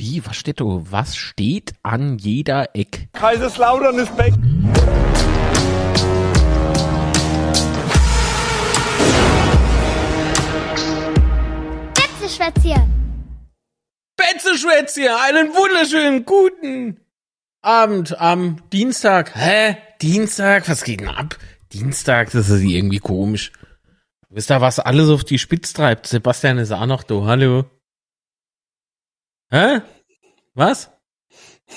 Wie, was steht da? Was steht an jeder Eck? Kaiserslautern ist back. Betzeschwätzchen. Betzeschwätzchen, einen wunderschönen guten Abend am Dienstag. Hä? Dienstag? Was geht denn ab? Dienstag, das ist irgendwie komisch. Wisst ihr, was alles auf die Spitze treibt? Sebastian ist auch noch da. Hallo. Hä? Was?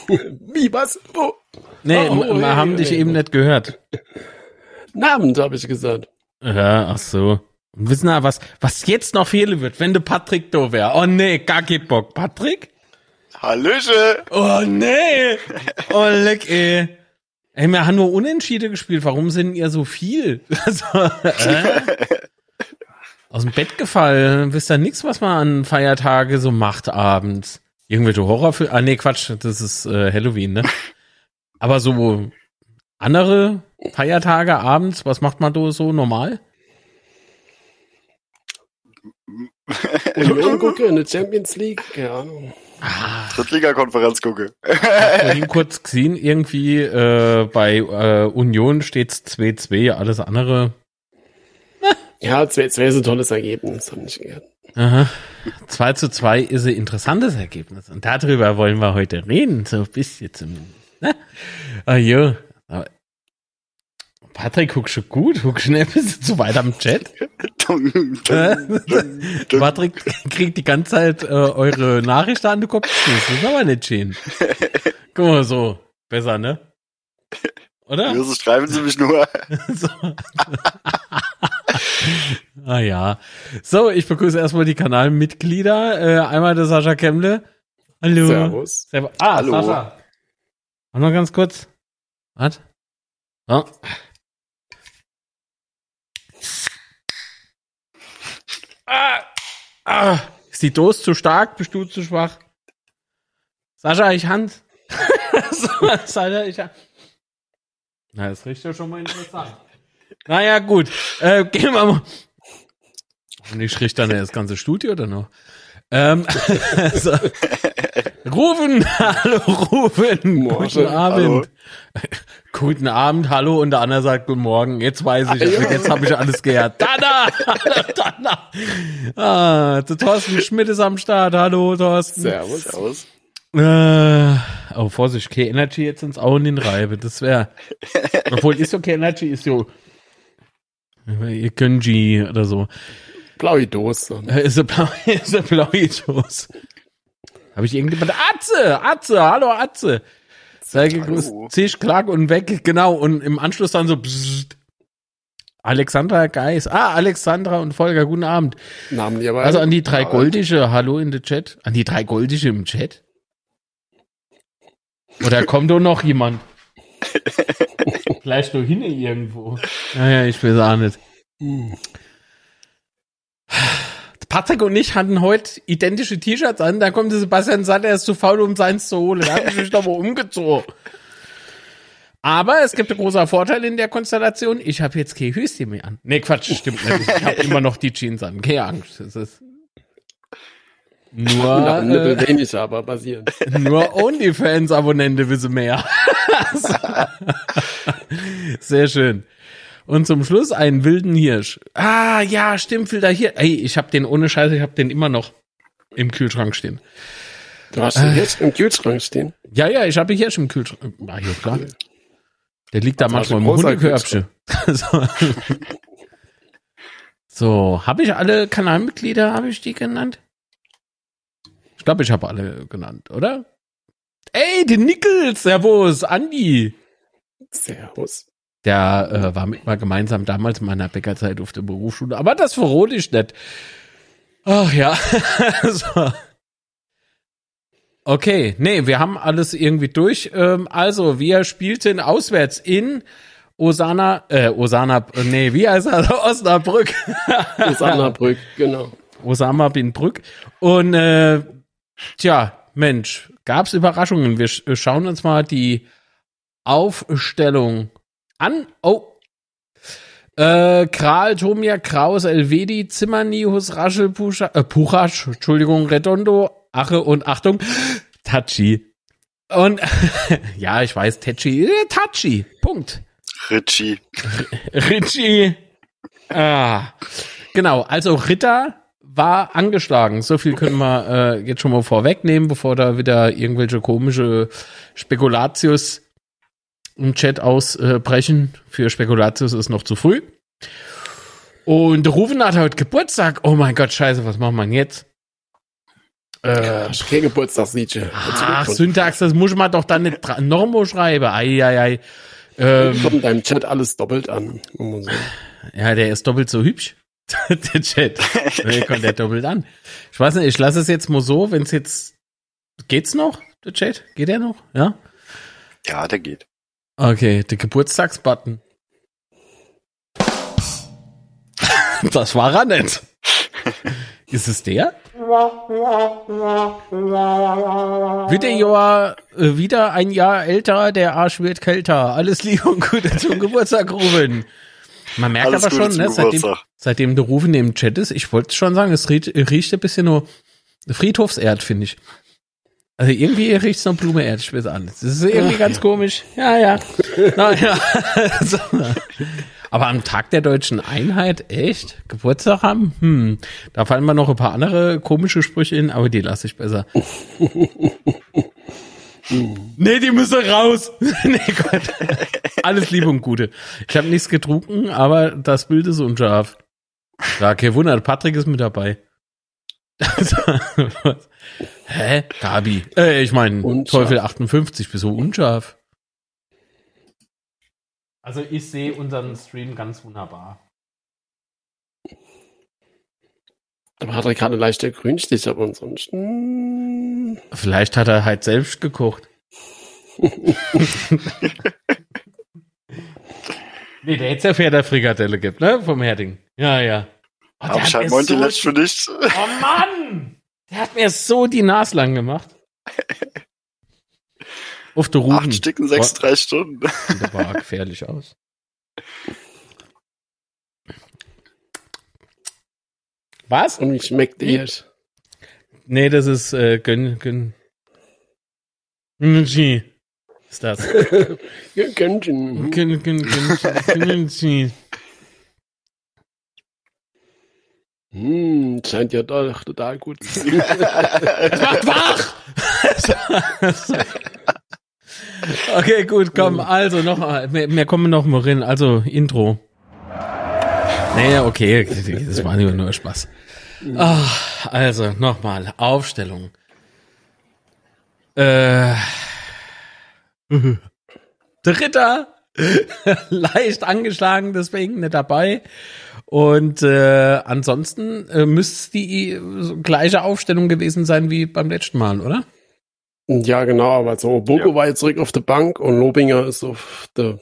Wie, was? Wo? Nee, Oh, wir oh, haben hey, dich hey. eben nicht gehört. Abend, habe ich gesagt. Ja, ach so. Und wissen wir, was, was jetzt noch fehlen wird, wenn der Patrick da wäre? Oh nee, gar kein Bock. Patrick? Hallöche. Oh nee! Oh leck, ey. Ey, wir haben nur Unentschieden gespielt. Warum sind ihr so viel? Also, äh? Aus dem Bett gefallen. Wisst ihr nix, was man an Feiertage so macht abends? Irgendwelche Horrorfilme? Ah, nee, Quatsch. Das ist äh, Halloween, ne? Aber so andere Feiertage abends, was macht man da so normal? Union gucke in der Champions League, keine Ahnung. Drittliga-Konferenz gucke. vorhin kurz gesehen, irgendwie äh, bei äh, Union steht's 2-2, alles andere. Ja, es wäre wär so ein tolles Ergebnis, hab ich gehört. Aha. 2 zu 2 ist ein interessantes Ergebnis. Und darüber wollen wir heute reden, so ein bisschen zumindest. Ne? Ah, jo. Patrick, guckst schon gut, guckst schon ein bisschen zu weit am Chat. Patrick kriegt die ganze Zeit äh, eure Nachrichten an den Kopf. Das ist aber nicht schön. Guck mal, so. Besser, ne? Oder? Ja, so schreiben sie mich nur. So. ah ja. So, ich begrüße erstmal die Kanalmitglieder. Äh, einmal der Sascha Kemble. Hallo. Servus. Servus. Ah, Hallo. Sascha. Warte mal ganz kurz. Was? Oh. Ah. Ah. Ist die Dose zu stark? Bist du zu schwach? Sascha, ich Hand. so, Sascha, ich Hand. Na, das riecht ja schon mal interessant. Naja, gut. Äh, gehen wir mal. Und ich rieche dann das ganze Studio oder noch? Ähm, so. Rufen, hallo Rufen, Morgen, guten Abend. hallo. Guten Abend, hallo und der andere sagt guten Morgen. Jetzt weiß ich, Hallo. jetzt habe ich alles gehört. Dana, hallo Dana. Ah, der Thorsten Schmidt ist am Start. Hallo Thorsten. Servus. Servus. Äh, oh, Vorsicht, K-Energy jetzt ins Augen den Reibe. Das wäre. Obwohl, ist so K-Energy, ist so. Ihr Gönji oder so. Blaue Dose. Äh, Ist eine blaue, ist eine blaue Dose. Habe ich irgendjemand? Atze! Atze! Hallo Atze! Sei gegrüßt. Zisch, klack und weg. Genau. Und im Anschluss dann so. Psst. Alexandra Geis. Ah, Alexandra und Volker, guten Abend. Namen die aber. Also an die drei Goldische, hallo in der Chat. An die drei Goldische im Chat. Oder kommt doch noch jemand? Vielleicht nur hin irgendwo. Naja, ich weiß auch nicht. Hm. Patrick und ich hatten heute identische T-Shirts an. Da kommt der Sebastian sagt, er ist zu faul, um seins zu holen. Da habe ich mich doch mal umgezogen. Aber es gibt einen großen Vorteil in der Konstellation. Ich habe jetzt kein Höschen mehr an. Nee, Quatsch, stimmt nicht. Ich habe immer noch die Jeans an. Keine Angst. Es ist nur, äh, aber basieren. nur OnlyFans-Abonnente wissen mehr. Sehr schön. Und zum Schluss einen wilden Hirsch. Ah, ja, stimmt, wilder Hirsch. Ey, ich habe den ohne Scheiße, ich habe den immer noch im Kühlschrank stehen. Du hast den jetzt im Kühlschrank stehen. Ja, ja, ich habe Hirsch im Kühlschrank. Ah, ja, klar. Der liegt da manchmal im war Hundekörbchen. so, so habe ich alle Kanalmitglieder, habe ich die genannt? Ich glaube, ich habe alle genannt, oder? Ey, den Nickels, servus, Andi. Servus. Der äh, war mit mal gemeinsam damals in meiner Bäckerzeit auf der Berufsschule, aber das verrate ich nicht. Ach ja. so. Okay, nee, wir haben alles irgendwie durch. Ähm, also, wir spielten auswärts in Osana, äh, Osana, nee, wie heißt er? Osnabrück. Osnabrück, genau. Osama bin Brück. Und äh, tja, Mensch, gab's Überraschungen. Wir sch äh, schauen uns mal die Aufstellung an. Oh. Äh, Kral, Tomia, Kraus, Elvedi, Zimmerni, Husraschel, Puscha, äh, Puchasch, Entschuldigung, Redondo, Ache und Achtung, Tachi. Und ja, ich weiß, Tachi, äh, Tachi. Punkt. Richie. Richie. Ah. Genau, also Ritter war angeschlagen. So viel können wir äh, jetzt schon mal vorwegnehmen, bevor da wieder irgendwelche komische Spekulatius im Chat ausbrechen. Für Spekulatius ist noch zu früh. Und Rufen hat heute Geburtstag. Oh mein Gott, scheiße, was machen wir denn jetzt? Äh, kein Geburtstagsliedchen. Ach, Syntax, das muss man doch dann nicht mal schreiben. Ei, ei, ei. Ähm, Kommt in deinem Chat alles doppelt an. man. Ja, der ist doppelt so hübsch. der Chat. Der kommt der doppelt an. Ich weiß nicht, ich lasse es jetzt mal so, wenn es jetzt. Geht's noch, der Chat? Geht der noch? Ja? Ja, der geht. Okay, der Geburtstagsbutton. das war er nicht. Ist es der? Wird der Jahr äh, wieder ein Jahr älter, der Arsch wird kälter. Alles Liebe und Gute zum Geburtstag, Ruben. Man merkt Alles aber schon, ne, seitdem, seitdem der Rufen im Chat ist, ich wollte schon sagen, es riecht, riecht ein bisschen nur Friedhofserd, finde ich. Also irgendwie riecht es noch Blumeerd, ich weiß alles. Das ist irgendwie ganz komisch. Ja, ja. Naja. so. Aber am Tag der deutschen Einheit, echt? Geburtstag haben? Hm. Da fallen mir noch ein paar andere komische Sprüche in, aber die lasse ich besser. nee, die müssen raus. nee, Gott. Alles Liebe und Gute. Ich habe nichts getrunken, aber das Bild ist unscharf. Ja, kein Wunder, Patrick ist mit dabei. Hä? Gabi. Äh, ich meine. Teufel 58, bist du unscharf? Also ich sehe unseren Stream ganz wunderbar. Aber hat er gerade leichter Grünstich, aber ansonsten. Vielleicht hat er halt selbst gekocht. nee, der hätte ja Pferde Frikadelle gibt, ne? Vom Herding. Ja, ja. Oh, der hat ich mir Monty so- letzt für dich. Oh Mann! Der hat mir so die Nase lang gemacht. Auf der Ruben. Acht Stück in sechs, drei Stunden. Das war gefährlich aus. Was? Und wie schmeckt der? Nee, das ist äh, Gön, Gön. Gönchi. Ist das. Ja, Gönnchen. Gön, Gön, Gön, Gönchi. Hm, scheint ja doch total gut zu sein. Macht wach! okay, gut, komm, also noch, wir, wir kommen noch mal rein. Also, Intro. Nee, okay, das war nur, nur Spaß. Ah, also, nochmal, Aufstellung. Äh, Dritter, leicht angeschlagen, deswegen nicht dabei. Und äh, ansonsten äh, müsste es die äh, gleiche Aufstellung gewesen sein wie beim letzten Mal, oder? Ja, genau, aber so, Bogo Ja. war jetzt zurück auf der Bank und Lobinger ist auf der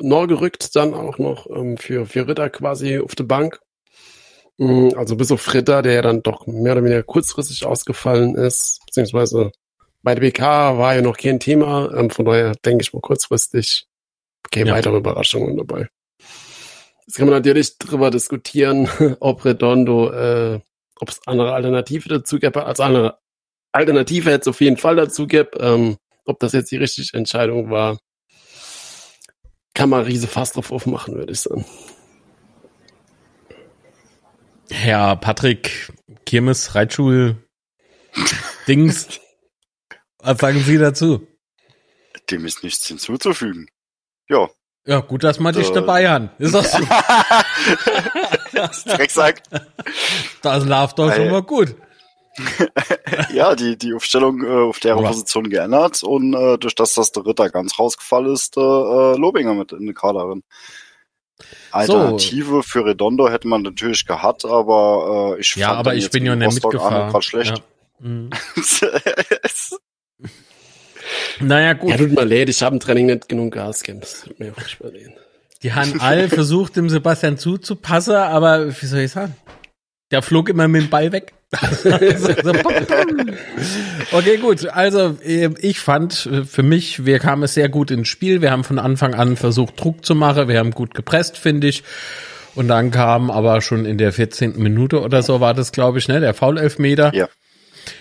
Nor gerückt, dann auch noch ähm, für, für Ritter quasi auf der Bank. Mm, Also bis auf Ritter, der ja dann doch mehr oder weniger kurzfristig ausgefallen ist, beziehungsweise bei der BK war ja noch kein Thema, ähm, von daher denke ich mal kurzfristig keine Ja. weitere Überraschungen dabei. Jetzt kann man natürlich drüber diskutieren, ob Redondo, äh, ob es andere Alternative dazu gäbe, als andere Alternative hätte es auf jeden Fall dazu gibt. Ähm, ob das jetzt die richtige Entscheidung war, kann man riese fast drauf aufmachen, würde ich sagen. Herr Patrick Kirmes, Reitschul, Dings. Was sagen Sie dazu? Dem ist nichts hinzuzufügen. Ja. Ja, gut, dass wir dich Äh. dabei haben. Ist das so? Drecksack. Das läuft doch schon mal gut. ja, die, die Aufstellung äh, auf der Oder? Position geändert und äh, durch das, dass der Ritter ganz rausgefallen ist, äh, äh, Lobinger mit in der Kaderin. Alternative für Redondo hätte man natürlich gehabt, aber äh, ich Ja, fand aber den ich jetzt bin ja nicht auch mitgefahren. schlecht. Ja. Mhm. Naja, gut. Ja, tut mir leid, ich habe im Training nicht genug Gas gegeben. Das tut mir furchtbar leid. Die haben alle versucht, dem Sebastian zuzupassen, aber wie soll ich sagen? Der flog immer mit dem Ball weg. Okay, gut. Also äh, ich fand äh, für mich, wir kamen sehr gut ins Spiel. Wir haben von Anfang an versucht, Druck zu machen. Wir haben gut gepresst, finde ich. Und dann kam aber schon in der 14. Minute oder so war das, glaube ich, ne, der Foul-Elfmeter. Ja.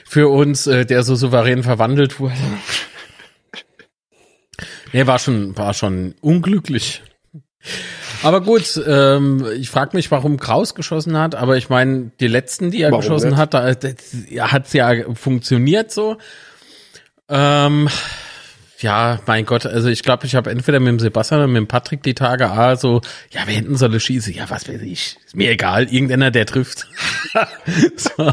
für uns, äh, der so souverän verwandelt wurde. Nee, war schon, war schon unglücklich. Aber gut, ähm, ich frage mich, warum Kraus geschossen hat, aber ich meine, die letzten, die er Warum geschossen nicht? hat, da hat es ja funktioniert so. Ähm, ja, mein Gott, also ich glaube, ich habe entweder mit dem Sebastian oder mit dem Patrick die Tage A so, ja, wir hätten solle schießen, ja, was weiß ich, ist mir egal, irgendeiner, der trifft. so.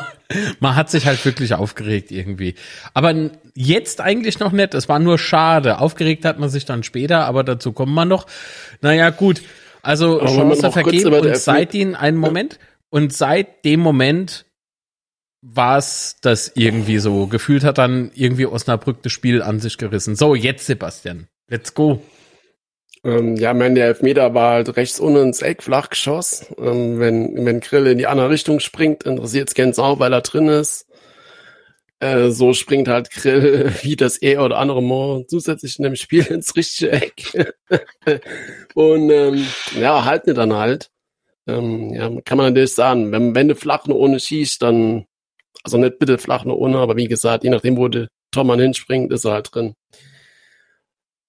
Man hat sich halt wirklich aufgeregt irgendwie. Aber jetzt eigentlich noch nicht, es war nur schade. Aufgeregt hat man sich dann später, aber dazu kommen wir noch. Naja, gut, also Aber Chance vergeben und seit den, einen Moment, und seit dem Moment war es das irgendwie so. Gefühlt hat dann irgendwie Osnabrück das Spiel an sich gerissen. So, jetzt Sebastian. Let's go. Ähm, ja, mein der Elfmeter war halt rechts unten ins Eck, Flachgeschoss. Ähm, wenn, wenn Grill in die andere Richtung springt, interessiert es keinen Sau, weil er drin ist. Äh, so springt halt Grill wie das er oder andere Mal zusätzlich in dem Spiel ins richtige Eck. Und ähm, ja, halten dann halt. Ähm, ja, kann man natürlich sagen, wenn, wenn du flach nur ohne schießt, dann, also nicht bitte flach nur ohne, aber wie gesagt, je nachdem, wo der Tormann hinspringt, ist er halt drin.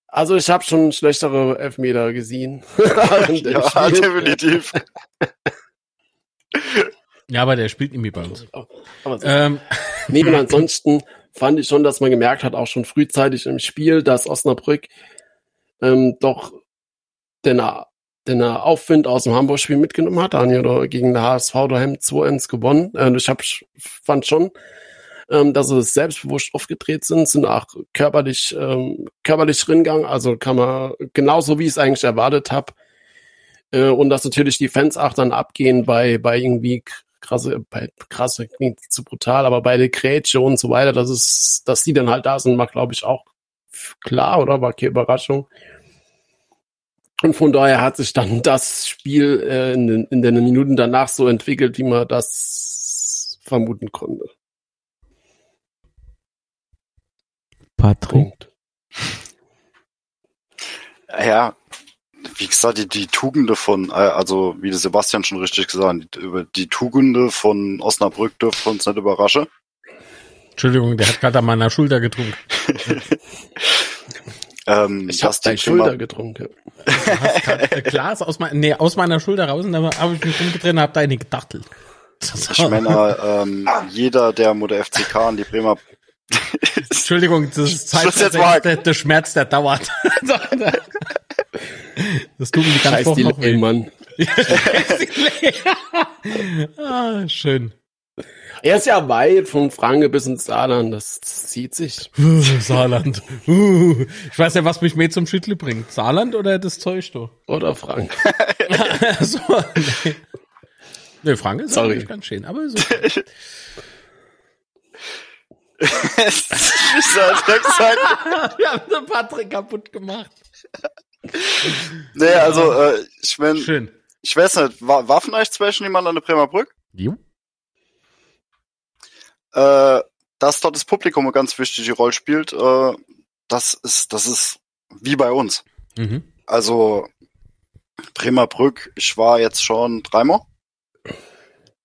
Also ich habe schon schlechtere Elfmeter gesehen. Ja, definitiv. Ja, aber der spielt irgendwie bei uns. So. Ähm, Nee, und ansonsten fand ich schon, dass man gemerkt hat, auch schon frühzeitig im Spiel, dass Osnabrück ähm, doch den, den Aufwind aus dem Hamburg-Spiel mitgenommen hat. Daniel oder gegen den HSV daheim 2-1 gewonnen. Äh, ich hab, fand schon, ähm, dass sie selbstbewusst aufgedreht sind, sind auch körperlich, ähm, körperlich dringegangen. Also kann man genauso, wie ich es eigentlich erwartet habe. Äh, und dass natürlich die Fans auch dann abgehen bei, bei irgendwie krasse, bei krasse klingt zu brutal, aber bei der Grätsche und so weiter, dass es, dass die dann halt da sind, war glaube ich auch klar, oder? War keine Überraschung. Und von daher hat sich dann das Spiel äh, in, den, in den Minuten danach so entwickelt, wie man das vermuten konnte. Patrick. Punkt. Ja, wie gesagt, die, die Tugende von, äh, also wie der Sebastian schon richtig gesagt hat, über die Tugende von Osnabrück dürfen uns nicht überraschen. Entschuldigung, der hat gerade an meiner Schulter getrunken. Ähm, Ich habe deine Schulter Bremer- getrunken. Du hast grad, äh, Glas aus, mein, nee, aus meiner Schulter raus und dann habe ich mich umgedreht und hab da eine gedachtelt. Ich meine, ähm, jeder, der mit der FCK an die Bremer Entschuldigung, das ist Zeit, mal. der, der Schmerz, der dauert. das tun die ganze Woche noch weh. Mann. ah, schön. Er ist ja weit von Franke bis ins Saarland, das zieht sich. Saarland. Uh, ich weiß ja, was mich mehr zum Schüttle bringt. Saarland oder das Zeug, du? Oder Frank. so, nee. nee, Frank ist Sorry. ganz schön, aber so. gesagt. Wir haben den Patrick kaputt gemacht. Nee, also, äh, ich mein, Schön. ich weiß nicht, war, vielleicht zwischen jemand an der Bremer Brück? Jo. Äh, dass dort das Publikum eine ganz wichtige Rolle spielt, äh, das ist, das ist wie bei uns. Mhm. Also Bremer Brück, ich war jetzt schon dreimal.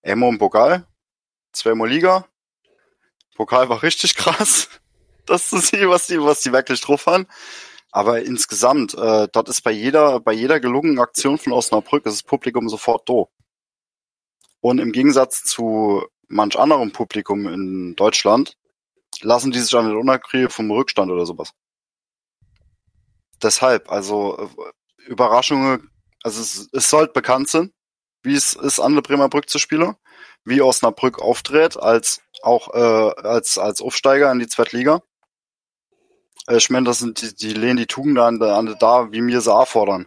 Einmal im Pokal, zweimal Liga. Pokal war richtig krass, das zu sehen, was die, was die wirklich drauf haben. Aber insgesamt, äh, dort ist bei jeder, bei jeder gelungenen Aktion von Osnabrück ist das Publikum sofort da. Und im Gegensatz zu manch anderem Publikum in Deutschland lassen die sich an den Unerkriege vom Rückstand oder sowas. Deshalb, also äh, Überraschungen, also es, es sollte bekannt sein, wie es ist, an der Bremer Brück zu spielen, wie Osnabrück auftritt, als auch äh, als als Aufsteiger in die Zweitliga. Äh, Ich meine, das sind die, die lehnen die Tugenden an, der- an der da, wie wir sie auch fordern.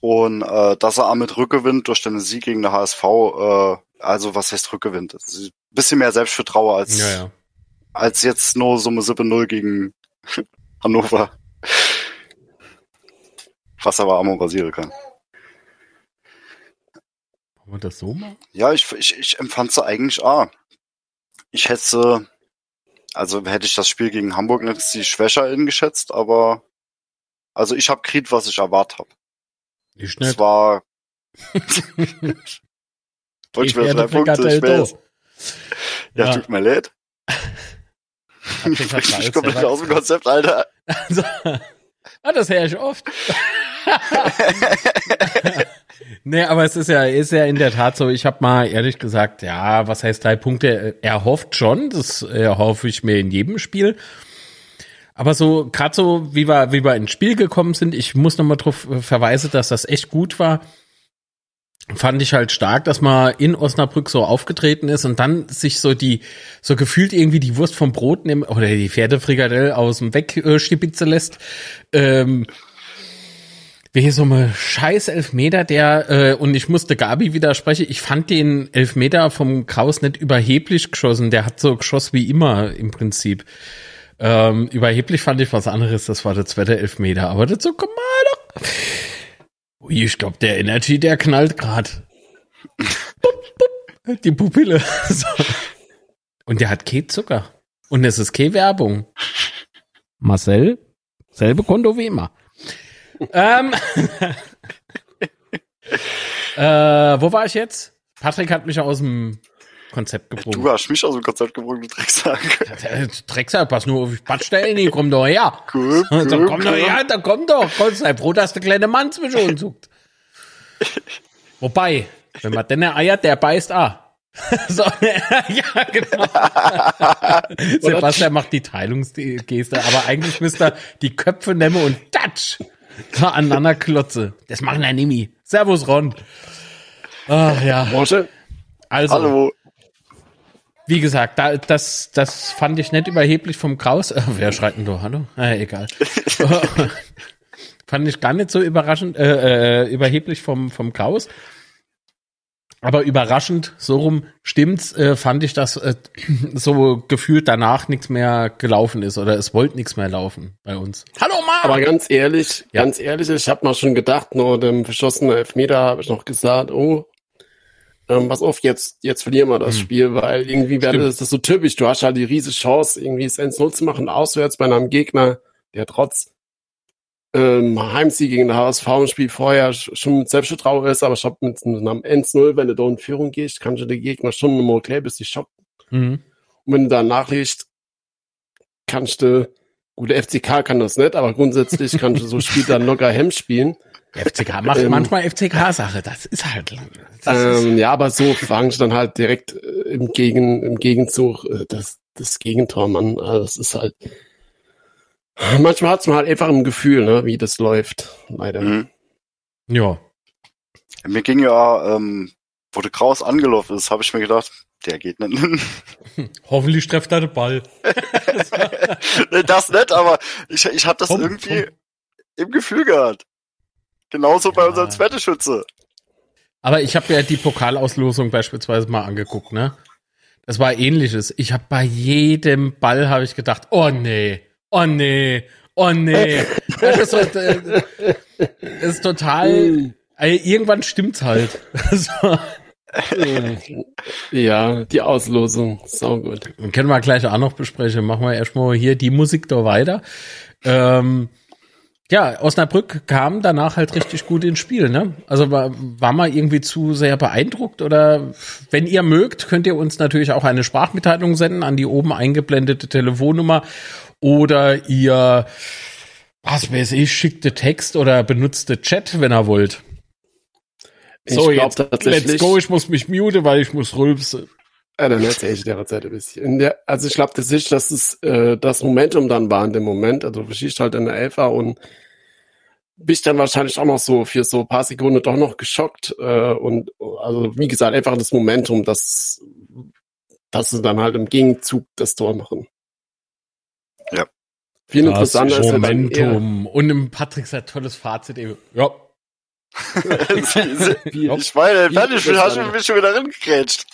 Und äh, dass er mit Rückgewinnt durch den Sieg gegen den HSV, äh, also was heißt ist ein bisschen mehr Selbstvertrauen als, Ja, ja. als jetzt nur Summe 7-0 gegen Hannover. Was aber Amo rasieren kann. Wollen wir das so machen? Ja, ich, ich, ich empfand sie eigentlich auch. Ich hätte also hätte ich das Spiel gegen Hamburg nicht sie schwächer eingeschätzt, aber also ich habe kriegt, was ich erwartet habe. Ich Es nicht. war Wollte ich werde drei Punkte, ich weiß. Ja, Ja. tut mir leid. Ich Salz komplett selber- aus dem Konzept, Alter. Also, ah, das höre ich oft. Nee, aber es ist ja, ist ja in der Tat so, ich habe mal ehrlich gesagt, ja, was heißt drei Punkte? Er hofft schon, das äh, hoffe ich mir in jedem Spiel. Aber so, gerade so, wie wir, wie wir ins Spiel gekommen sind, ich muss nochmal drauf verweisen, dass das echt gut war. Fand ich halt stark, dass man in Osnabrück so aufgetreten ist und dann sich so die, so gefühlt irgendwie die Wurst vom Brot nehmen oder die Pferdefrikadelle aus dem Weg äh, lässt. Ähm, wie so eine scheiß Elfmeter, der, äh, und ich musste Gabi widersprechen, ich fand den Elfmeter vom Kraus nicht überheblich geschossen, der hat so geschossen wie immer im Prinzip. Ähm, überheblich fand ich was anderes, das war der zweite Elfmeter, aber dazu kommen wir doch. Ui, ich glaube, der Energy, der knallt grad. Die Pupille. So. Und der hat kein Zucker. Und es ist keine Werbung. Marcel, selbe Konto wie immer. Ähm, äh, wo war ich jetzt? Patrick hat mich aus dem Konzept Du gebrungen. hast mich aus dem Konzept gebrungen, du Drecksack. Der Drecksack, pass nur auf die Spatstellen, die komm doch her. Cool, Da cool, komm doch her, da komm doch. Gott sei froh, dass der kleine Mann zwischen uns sucht. Wobei, wenn man denn eiert, der beißt ah. so, ja, genau. Sebastian macht die Teilungsgeste, aber eigentlich müsste er die Köpfe nehmen und tatsch so aneinander klotze. Das machen wir Nimi. Servus, Ron. Ach ja, Morsche, also. Hallo. Wie gesagt, da, das, das fand ich nicht überheblich vom Kraus. Äh, wer schreit denn da? Hallo? Äh, egal. fand ich gar nicht so überraschend, äh, äh, überheblich vom, vom Kraus. Aber überraschend, so rum stimmt's, äh, fand ich, dass äh, so gefühlt danach nichts mehr gelaufen ist oder es wollte nichts mehr laufen bei uns. Hallo Mann! aber ganz ehrlich, Ja. ganz ehrlich, ich habe mal schon gedacht, nur dem verschossenen Elfmeter habe ich noch gesagt, oh, ähm, pass auf, jetzt, jetzt verlieren wir das Hm. Spiel, weil irgendwie wäre das, das so typisch. Du hast halt die riesige Chance, irgendwie es 1-0 zu machen, auswärts bei einem Gegner, der trotz ähm, Heimsieg gegen den HSV im Spiel vorher sch- schon mit Selbstvertrauen ist, aber ich hab mit einem 1-0, wenn du da in Führung gehst, kannst du den Gegner schon mal okay, bis die schocken. Mhm. Und wenn du da nachlegst, kannst du, gut, der FCK kann das nicht, aber grundsätzlich kannst du so Spiel dann locker Hemm spielen. FCK macht Ähm. manchmal FCK-Sache. Das ist halt lang. Das ist, Ähm, ja, aber so fangen sie dann halt direkt äh, im, Gegen, im Gegenzug äh, das, das Gegentor an. Also das ist halt. Manchmal hat's man halt einfach ein Gefühl, ne, wie das läuft. Leider. Mhm. ja. Mir ging ja, ähm, wo der Kraus angelaufen ist, habe ich mir gedacht, der geht nicht. Hoffentlich trefft er den Ball. Das nicht, aber ich, ich habe das Komm, irgendwie komm. im Gefühl gehabt. Genauso bei Ja. unserem zweiten Schütze. Aber ich habe ja die Pokalauslosung beispielsweise mal angeguckt, ne? Das war ähnliches. Ich habe bei jedem Ball habe ich gedacht, oh nee, oh nee, oh nee. Das ist, so, äh, das ist total. Irgendwann stimmt's halt. So. Ja, die Auslosung. Sau gut. Dann können wir gleich auch noch besprechen. Machen wir erstmal hier die Musik da weiter. Ähm, ja, Osnabrück kam danach halt richtig gut ins Spiel, ne? Also war, war mal irgendwie zu sehr beeindruckt oder wenn ihr mögt, könnt ihr uns natürlich auch eine Sprachmitteilung senden an die oben eingeblendete Telefonnummer oder ihr, was weiß ich, schickte Text oder benutzte Chat, wenn ihr wollt. Ich So, glaub jetzt, tatsächlich- let's go, ich muss mich mute, weil ich muss rülpsen. Ja, dann erzähle ich der Zeit ein bisschen. Der, also ich glaube tatsächlich, dass es äh, das Momentum dann war in dem Moment. Also du schießt halt in der Elfer und bist dann wahrscheinlich auch noch so für so ein paar Sekunden doch noch geschockt. Äh, und also wie gesagt, einfach das Momentum, dass, dass sie dann halt im Gegenzug das Tor machen. Ja. Viel Das interessanter ist ja dann eher, Momentum. Und im Patrick sein tolles Fazit eben. Ja. ich meine, fertig, bin, hast du mich schon wieder reingekrätscht.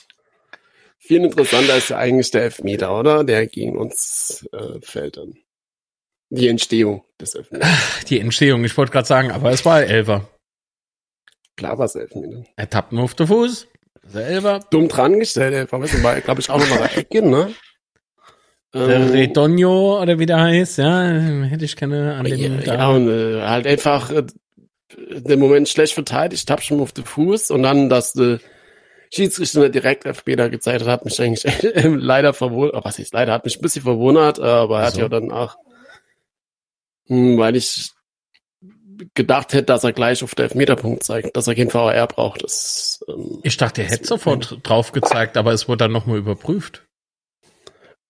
viel interessanter ist ja eigentlich der Elfmeter, oder? Der gegen uns äh, fällt dann. Die Entstehung des Elfmeters. Die Entstehung, ich wollte gerade sagen, aber es war Elfer. Klar war es Elfmeter. Er tappt nur auf den Fuß. Der Elfer. dumm dran gestellt, der war, war glaube ich, auch noch mal Ecke, ne? Der Ähm, Redonio oder wie der heißt, ja, hätte ich keine an dem ja, ja, und äh, halt einfach äh, den Moment schlecht verteidigt, tapp schon auf den Fuß und dann, dass du Schiedsrichter direkt Elfmeter gezeigt hat, hat mich eigentlich leider verwundert. Oh, was ist leider, hat mich ein bisschen verwundert, aber er hat Wieso? ja dann auch, hm, weil ich gedacht hätte, dass er gleich auf den Elfmeterpunkt zeigt, dass er keinen VAR braucht. Das, ähm, Ich dachte, er hätte sofort drauf gezeigt, aber es wurde dann nochmal überprüft.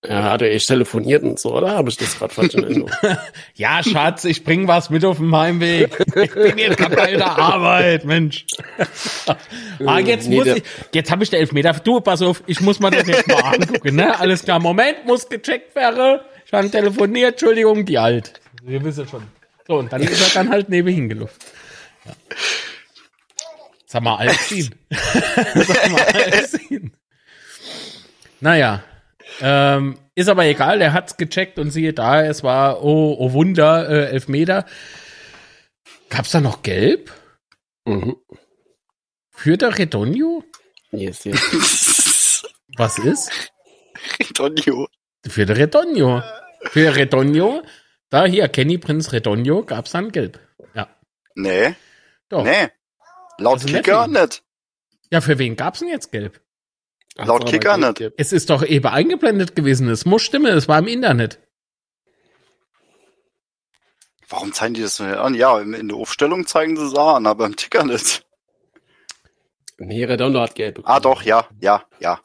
Er hat ja echt telefoniert und so, oder? Habe ich das gerade falsch in Erinnerung? Ja, Schatz, ich bring was mit auf dem Heimweg. Ich bin jetzt gerade bei der Arbeit, Mensch. ah, jetzt Nee, muss ich, jetzt habe ich den Elfmeter. Du, pass auf, ich muss mal das jetzt mal angucken, ne? Alles klar, Moment, muss gecheckt werden. Ich habe telefoniert, Entschuldigung, die alt. Wir wissen schon. So, und dann ist er dann halt nebenhin gelaufen. Ja. Sag mal, alt ziehen. Sag mal, alt ziehen. Naja, ähm, ist aber egal, er hat's gecheckt und siehe da, es war, oh, oh Wunder, äh, Elfmeter. Gab's da noch Gelb? mhm. Für der Redonio? Yes, yes. Was ist? Tonio. Für der Redonio. Für Redonio, da hier, Kenny Prinz Redonio, gab's dann Gelb. Ja, Nee, doch. nee. Laut Also Kicker nicht. Ja, für wen gab's denn jetzt Gelb? Laut Also, Kicker nicht. Es ist doch eben eingeblendet gewesen. Es muss stimmen, es war im Internet. Warum zeigen die das nicht an? Ja, in der Aufstellung zeigen sie es an, aber im Ticker nicht. Nee, Redondo hat gelb bekommen. Ah, doch, ja, ja, ja.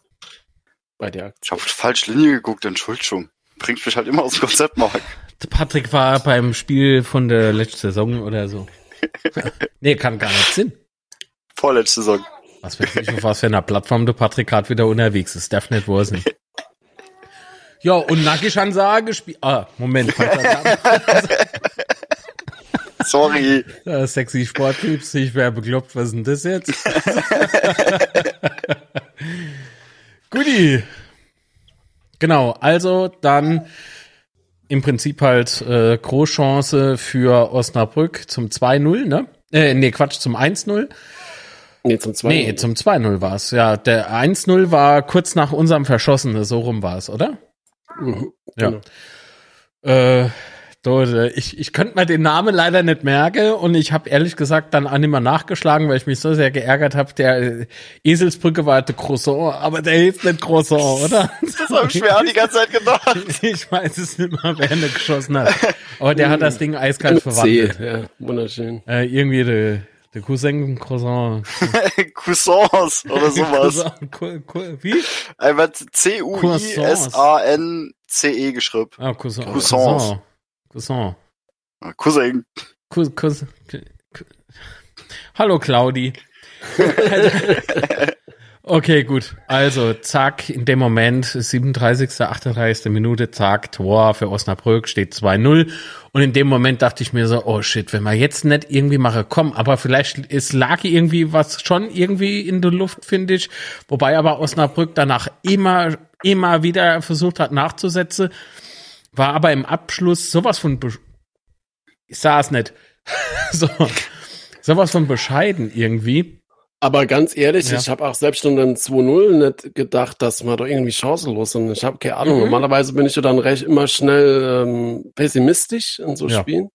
Bei der Ich habe auf die falsche Linie geguckt, Entschuldigung. Bringt mich halt immer aus dem Konzept, Mark. Patrick war beim Spiel von der letzten Saison oder so. nee, kann gar nicht Sinn. Vorletzte Saison. Was weiß ich, auf was für einer Plattform der Patrick gerade wieder unterwegs ist. Darf nicht. Ja, und Nackig-Ansage gespielt. Ah, Moment. Sorry. Sexy Sporttyps, ich wäre bekloppt, was ist denn das jetzt? Guti. Genau, also dann im Prinzip halt äh, Großchance für Osnabrück zum 2-0, ne? Äh, nee, Quatsch, zum 1-0. Nee, zum zweiten. Nee, zum 2-0 war's. Ja, der 1-0 war kurz nach unserem Verschossene, so rum war's, oder? Mhm, Ja. genau. Äh, ich, ich könnte mir den Namen leider nicht merken und ich habe ehrlich gesagt dann auch nicht mehr nachgeschlagen, weil ich mich so sehr geärgert habe. Der äh, Eselsbrücke war der Croissant, aber der hilft nicht Croissant, oder? Das habe ich mir auch die ganze Zeit gedacht. ich weiß es nicht mehr, wer nicht geschossen hat. Aber der hat das Ding eiskalt verwandelt. ja, wunderschön. Äh, irgendwie der, der Cousin Croissant. Cousins oder sowas. Cu- Cu- Wie? Einfach C-U-I-S-A-N-C-E geschrieben. Ah, Cousin. Cousins. Cousin. Cousin. Kus, Kus, Ku- Hallo Claudi. okay, gut. Also, zack, in dem Moment, 37., 38. Minute, zack, Tor für Osnabrück, steht 2-0. Und in dem Moment dachte ich mir so, oh shit, wenn wir jetzt nicht irgendwie machen, komm, aber vielleicht ist lag irgendwie was schon irgendwie in der Luft, finde ich. Wobei aber Osnabrück danach immer, immer wieder versucht hat nachzusetzen. War aber im Abschluss sowas von, ich sah es nicht. so, sowas von bescheiden irgendwie. Aber ganz ehrlich, Ja. ich habe auch selbst schon dann 2-0 nicht gedacht, dass man da irgendwie chancenlos sind. Ich habe keine Ahnung. Mhm. Normalerweise bin ich ja dann recht immer schnell ähm, pessimistisch in so Ja. Spielen.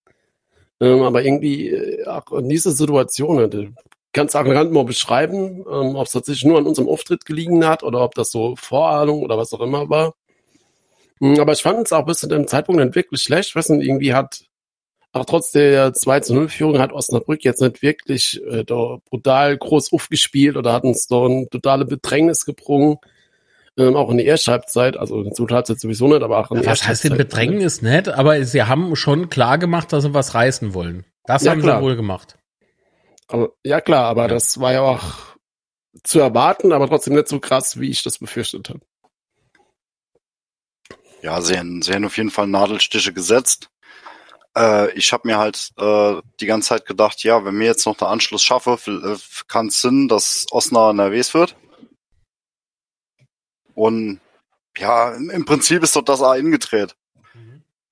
Ähm, aber irgendwie äh, auch in dieser Situation, äh, du kannst auch Rand mal beschreiben, ähm, ob es tatsächlich nur an unserem Auftritt gelegen hat oder ob das so Vorahnung oder was auch immer war. Mm, Aber ich fand es auch bis zu dem Zeitpunkt nicht wirklich schlecht. Ich weiß nicht, irgendwie hat auch trotz der 2 zu 0 Führung hat Osnabrück jetzt nicht wirklich äh, da brutal groß aufgespielt oder hat uns da ein totale Bedrängnis gebrungen. Ähm, auch in der Ersthalbzeit, also in der zweiten Halbzeit sowieso nicht, aber auch in der Was heißt denn Bedrängnis nicht? Aber sie haben schon klar gemacht, dass sie was reißen wollen. Das Ja, haben klar. sie wohl gemacht. Aber, ja klar, aber Ja. das war ja auch zu erwarten, aber trotzdem nicht so krass, wie ich das befürchtet habe. Ja, sie haben, sie haben auf jeden Fall Nadelstiche gesetzt. Äh, ich habe mir halt äh, die ganze Zeit gedacht, ja, wenn mir jetzt noch der Anschluss schaffe, äh, kann es Sinn, dass Osnabrück nervös wird. Und ja, im Prinzip ist doch das auch ingedreht.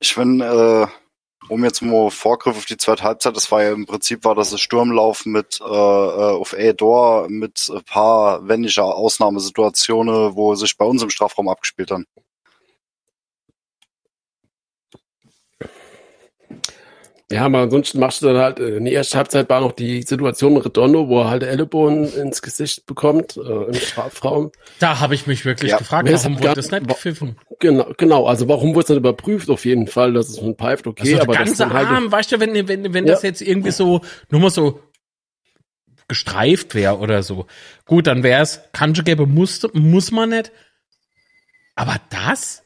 Ich bin, äh, um jetzt mal Vorgriff auf die zweite Halbzeit, das war ja im Prinzip war das ein Sturmlauf mit äh, äh, auf A-Door mit ein paar wendiger Ausnahmesituationen, wo sich bei uns im Strafraum abgespielt haben. Ja, aber ansonsten machst du dann halt, äh, in der ersten Halbzeit war noch die Situation mit Redondo, wo er halt Ellenbogen ins Gesicht bekommt, äh, im Strafraum. Da habe ich mich wirklich Ja. gefragt, warum gar- wurde das nicht gepfiffen? Genau, genau, also warum wurde es nicht überprüft? Auf jeden Fall, dass es man pfeift, okay, Also aber der das ganze dann halt Arm, weißt du, wenn, wenn, wenn Ja. das jetzt irgendwie so, nur mal so gestreift wäre oder so. Gut, dann wäre es, Kanji gäbe musste, muss man nicht. Aber das?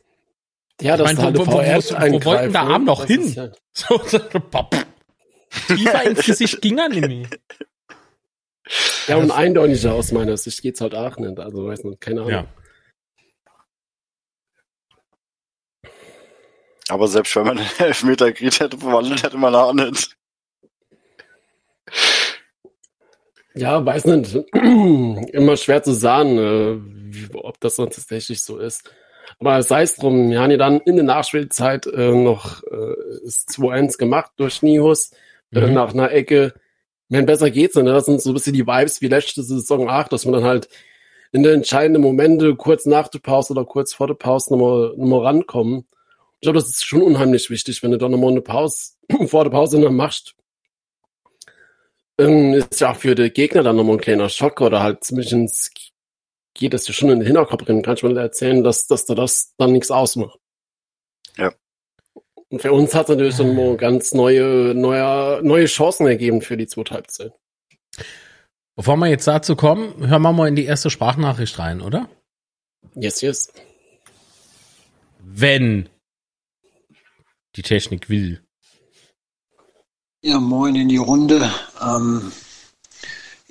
Ja, ich das mein, ist halt wo- wo- wo- wo- wo wollten der Arm noch hin? ja- So, so, pop. Tiefer ins Gesicht ging er nicht mehr. Ja, und eindeutiger aus meiner Sicht geht's halt auch nicht, also weiß nicht, keine Ahnung. Ja. Aber selbst wenn man den Elfmeter gekriegt hätte, verwandelt hätte man auch nicht. Ja, weiß nicht. Immer schwer zu sagen, äh, ob das dann tatsächlich so ist. Aber sei es drum, wir haben ja dann in der Nachspielzeit äh, noch äh, das 2-1 gemacht durch Nihus äh, Mhm. nach einer Ecke. Wenn besser geht's nicht. ne? Das sind so ein bisschen die Vibes wie letzte Saison 8, dass man dann halt in den entscheidenden Momente kurz nach der Pause oder kurz vor der Pause nochmal, nochmal rankommen. Ich glaube, das ist schon unheimlich wichtig, wenn du dann nochmal eine Pause vor der Pause noch machst. Ähm, ist ja auch für den Gegner dann nochmal ein kleiner Schock oder halt zumindest geht es dir schon in den Hinterkopf rein. Kannst du mal erzählen, dass, dass da das dann nichts ausmacht. Ja. Und für uns hat es natürlich dann mal ganz neue, neue, neue Chancen ergeben für die zweite Halbzeit. Bevor wir jetzt dazu kommen, hören wir mal in die erste Sprachnachricht rein, oder? Yes, yes. Wenn die Technik will. Ja, moin in die Runde. Ähm,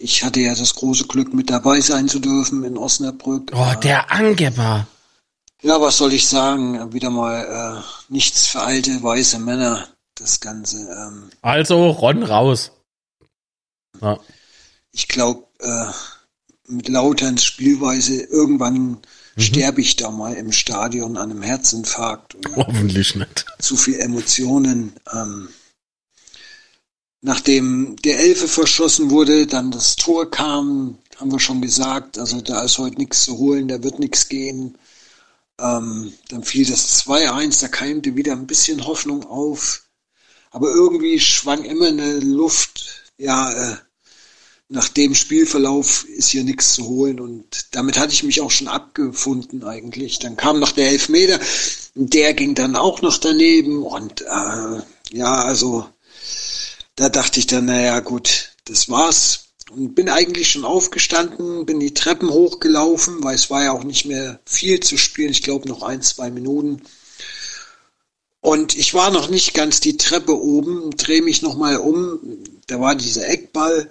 ich hatte ja das große Glück, mit dabei sein zu dürfen in Osnabrück. Oh, der Angeber. Ja, was soll ich sagen? Wieder mal äh, nichts für alte, weiße Männer, das Ganze. Ähm, Also Ron raus. Ja. ich glaube, äh, mit Lauterns Spielweise, irgendwann sterbe ich da mal im Stadion an einem Herzinfarkt. Und, Hoffentlich nicht. zu viel Emotionen. Ähm, nachdem der Elfe verschossen wurde, dann das Tor kam, haben wir schon gesagt, also da ist heute nichts zu holen, da wird nichts gehen. Ähm, dann fiel das 2-1, da keimte wieder ein bisschen Hoffnung auf. Aber irgendwie schwang immer eine Luft, ja, äh, nach dem Spielverlauf ist hier nichts zu holen und damit hatte ich mich auch schon abgefunden eigentlich. Dann kam noch der Elfmeter, der ging dann auch noch daneben und äh, ja, also da dachte ich dann, naja gut, das war's. Und bin eigentlich schon aufgestanden, bin die Treppen hochgelaufen, weil es war ja auch nicht mehr viel zu spielen, ich glaube noch ein, zwei Minuten. Und ich war noch nicht ganz die Treppe oben, drehe mich nochmal um, da war dieser Eckball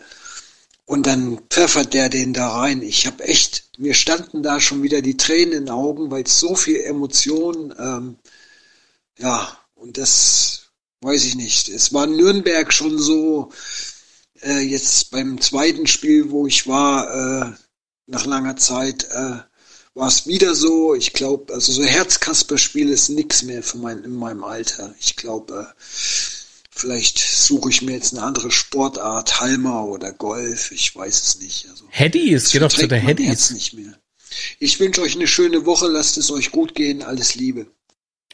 und dann pfeffert der den da rein. Ich habe echt, mir standen da schon wieder die Tränen in den Augen, weil so viel Emotion, ähm, ja, und das weiß ich nicht. Es war in Nürnberg schon so, äh, jetzt beim zweiten Spiel, wo ich war, äh, nach langer Zeit, äh, war es wieder so. Ich glaube, also so Herzkasper-Spiel ist nix mehr für mein, in meinem Alter. Ich glaube, äh, vielleicht suche ich mir jetzt eine andere Sportart, Halmer oder Golf, ich weiß es nicht. Also, Headies, das geh doch zu der Headies. nicht mehr. Ich wünsche euch eine schöne Woche, lasst es euch gut gehen, alles Liebe.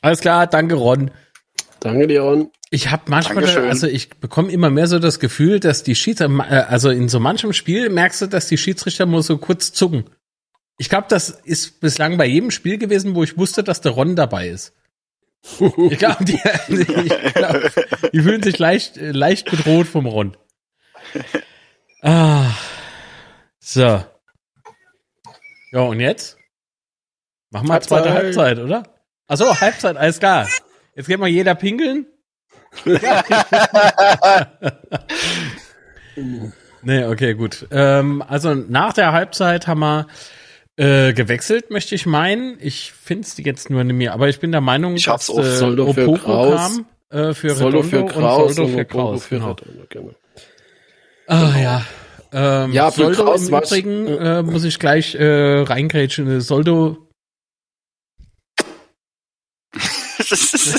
Alles klar, danke Ron. Danke, Leon. Ich habe manchmal, Dankeschön. also ich bekomme immer mehr so das Gefühl, dass die Schiedsrichter, äh, also in so manchem Spiel merkst du, dass die Schiedsrichter nur so kurz zucken. Ich glaube, das ist bislang bei jedem Spiel gewesen, wo ich wusste, dass der Ron dabei ist. Ich glaube, die, ich glaub, die fühlen sich leicht, leicht bedroht vom Ron. Ah, so. Ja, und jetzt? Machen wir zweite Halbzeit. Halbzeit, oder? Ach so, Halbzeit, alles klar. Jetzt geht mal jeder pinkeln. nee, okay, gut. Ähm, also nach der Halbzeit haben wir äh, gewechselt, möchte ich meinen. Ich finde es jetzt nur nicht mehr, aber ich bin der Meinung, Ich hab's dass auf äh, Soldo für Opoko Kraus. kam äh, für Redondo für Kraus und Soldo für Kraus. für Genau. Redondo, genau. Ah ja. Ähm, Ja, für Soldo Kraus im Übrigen äh, muss ich gleich äh, reingrätschen. Soldo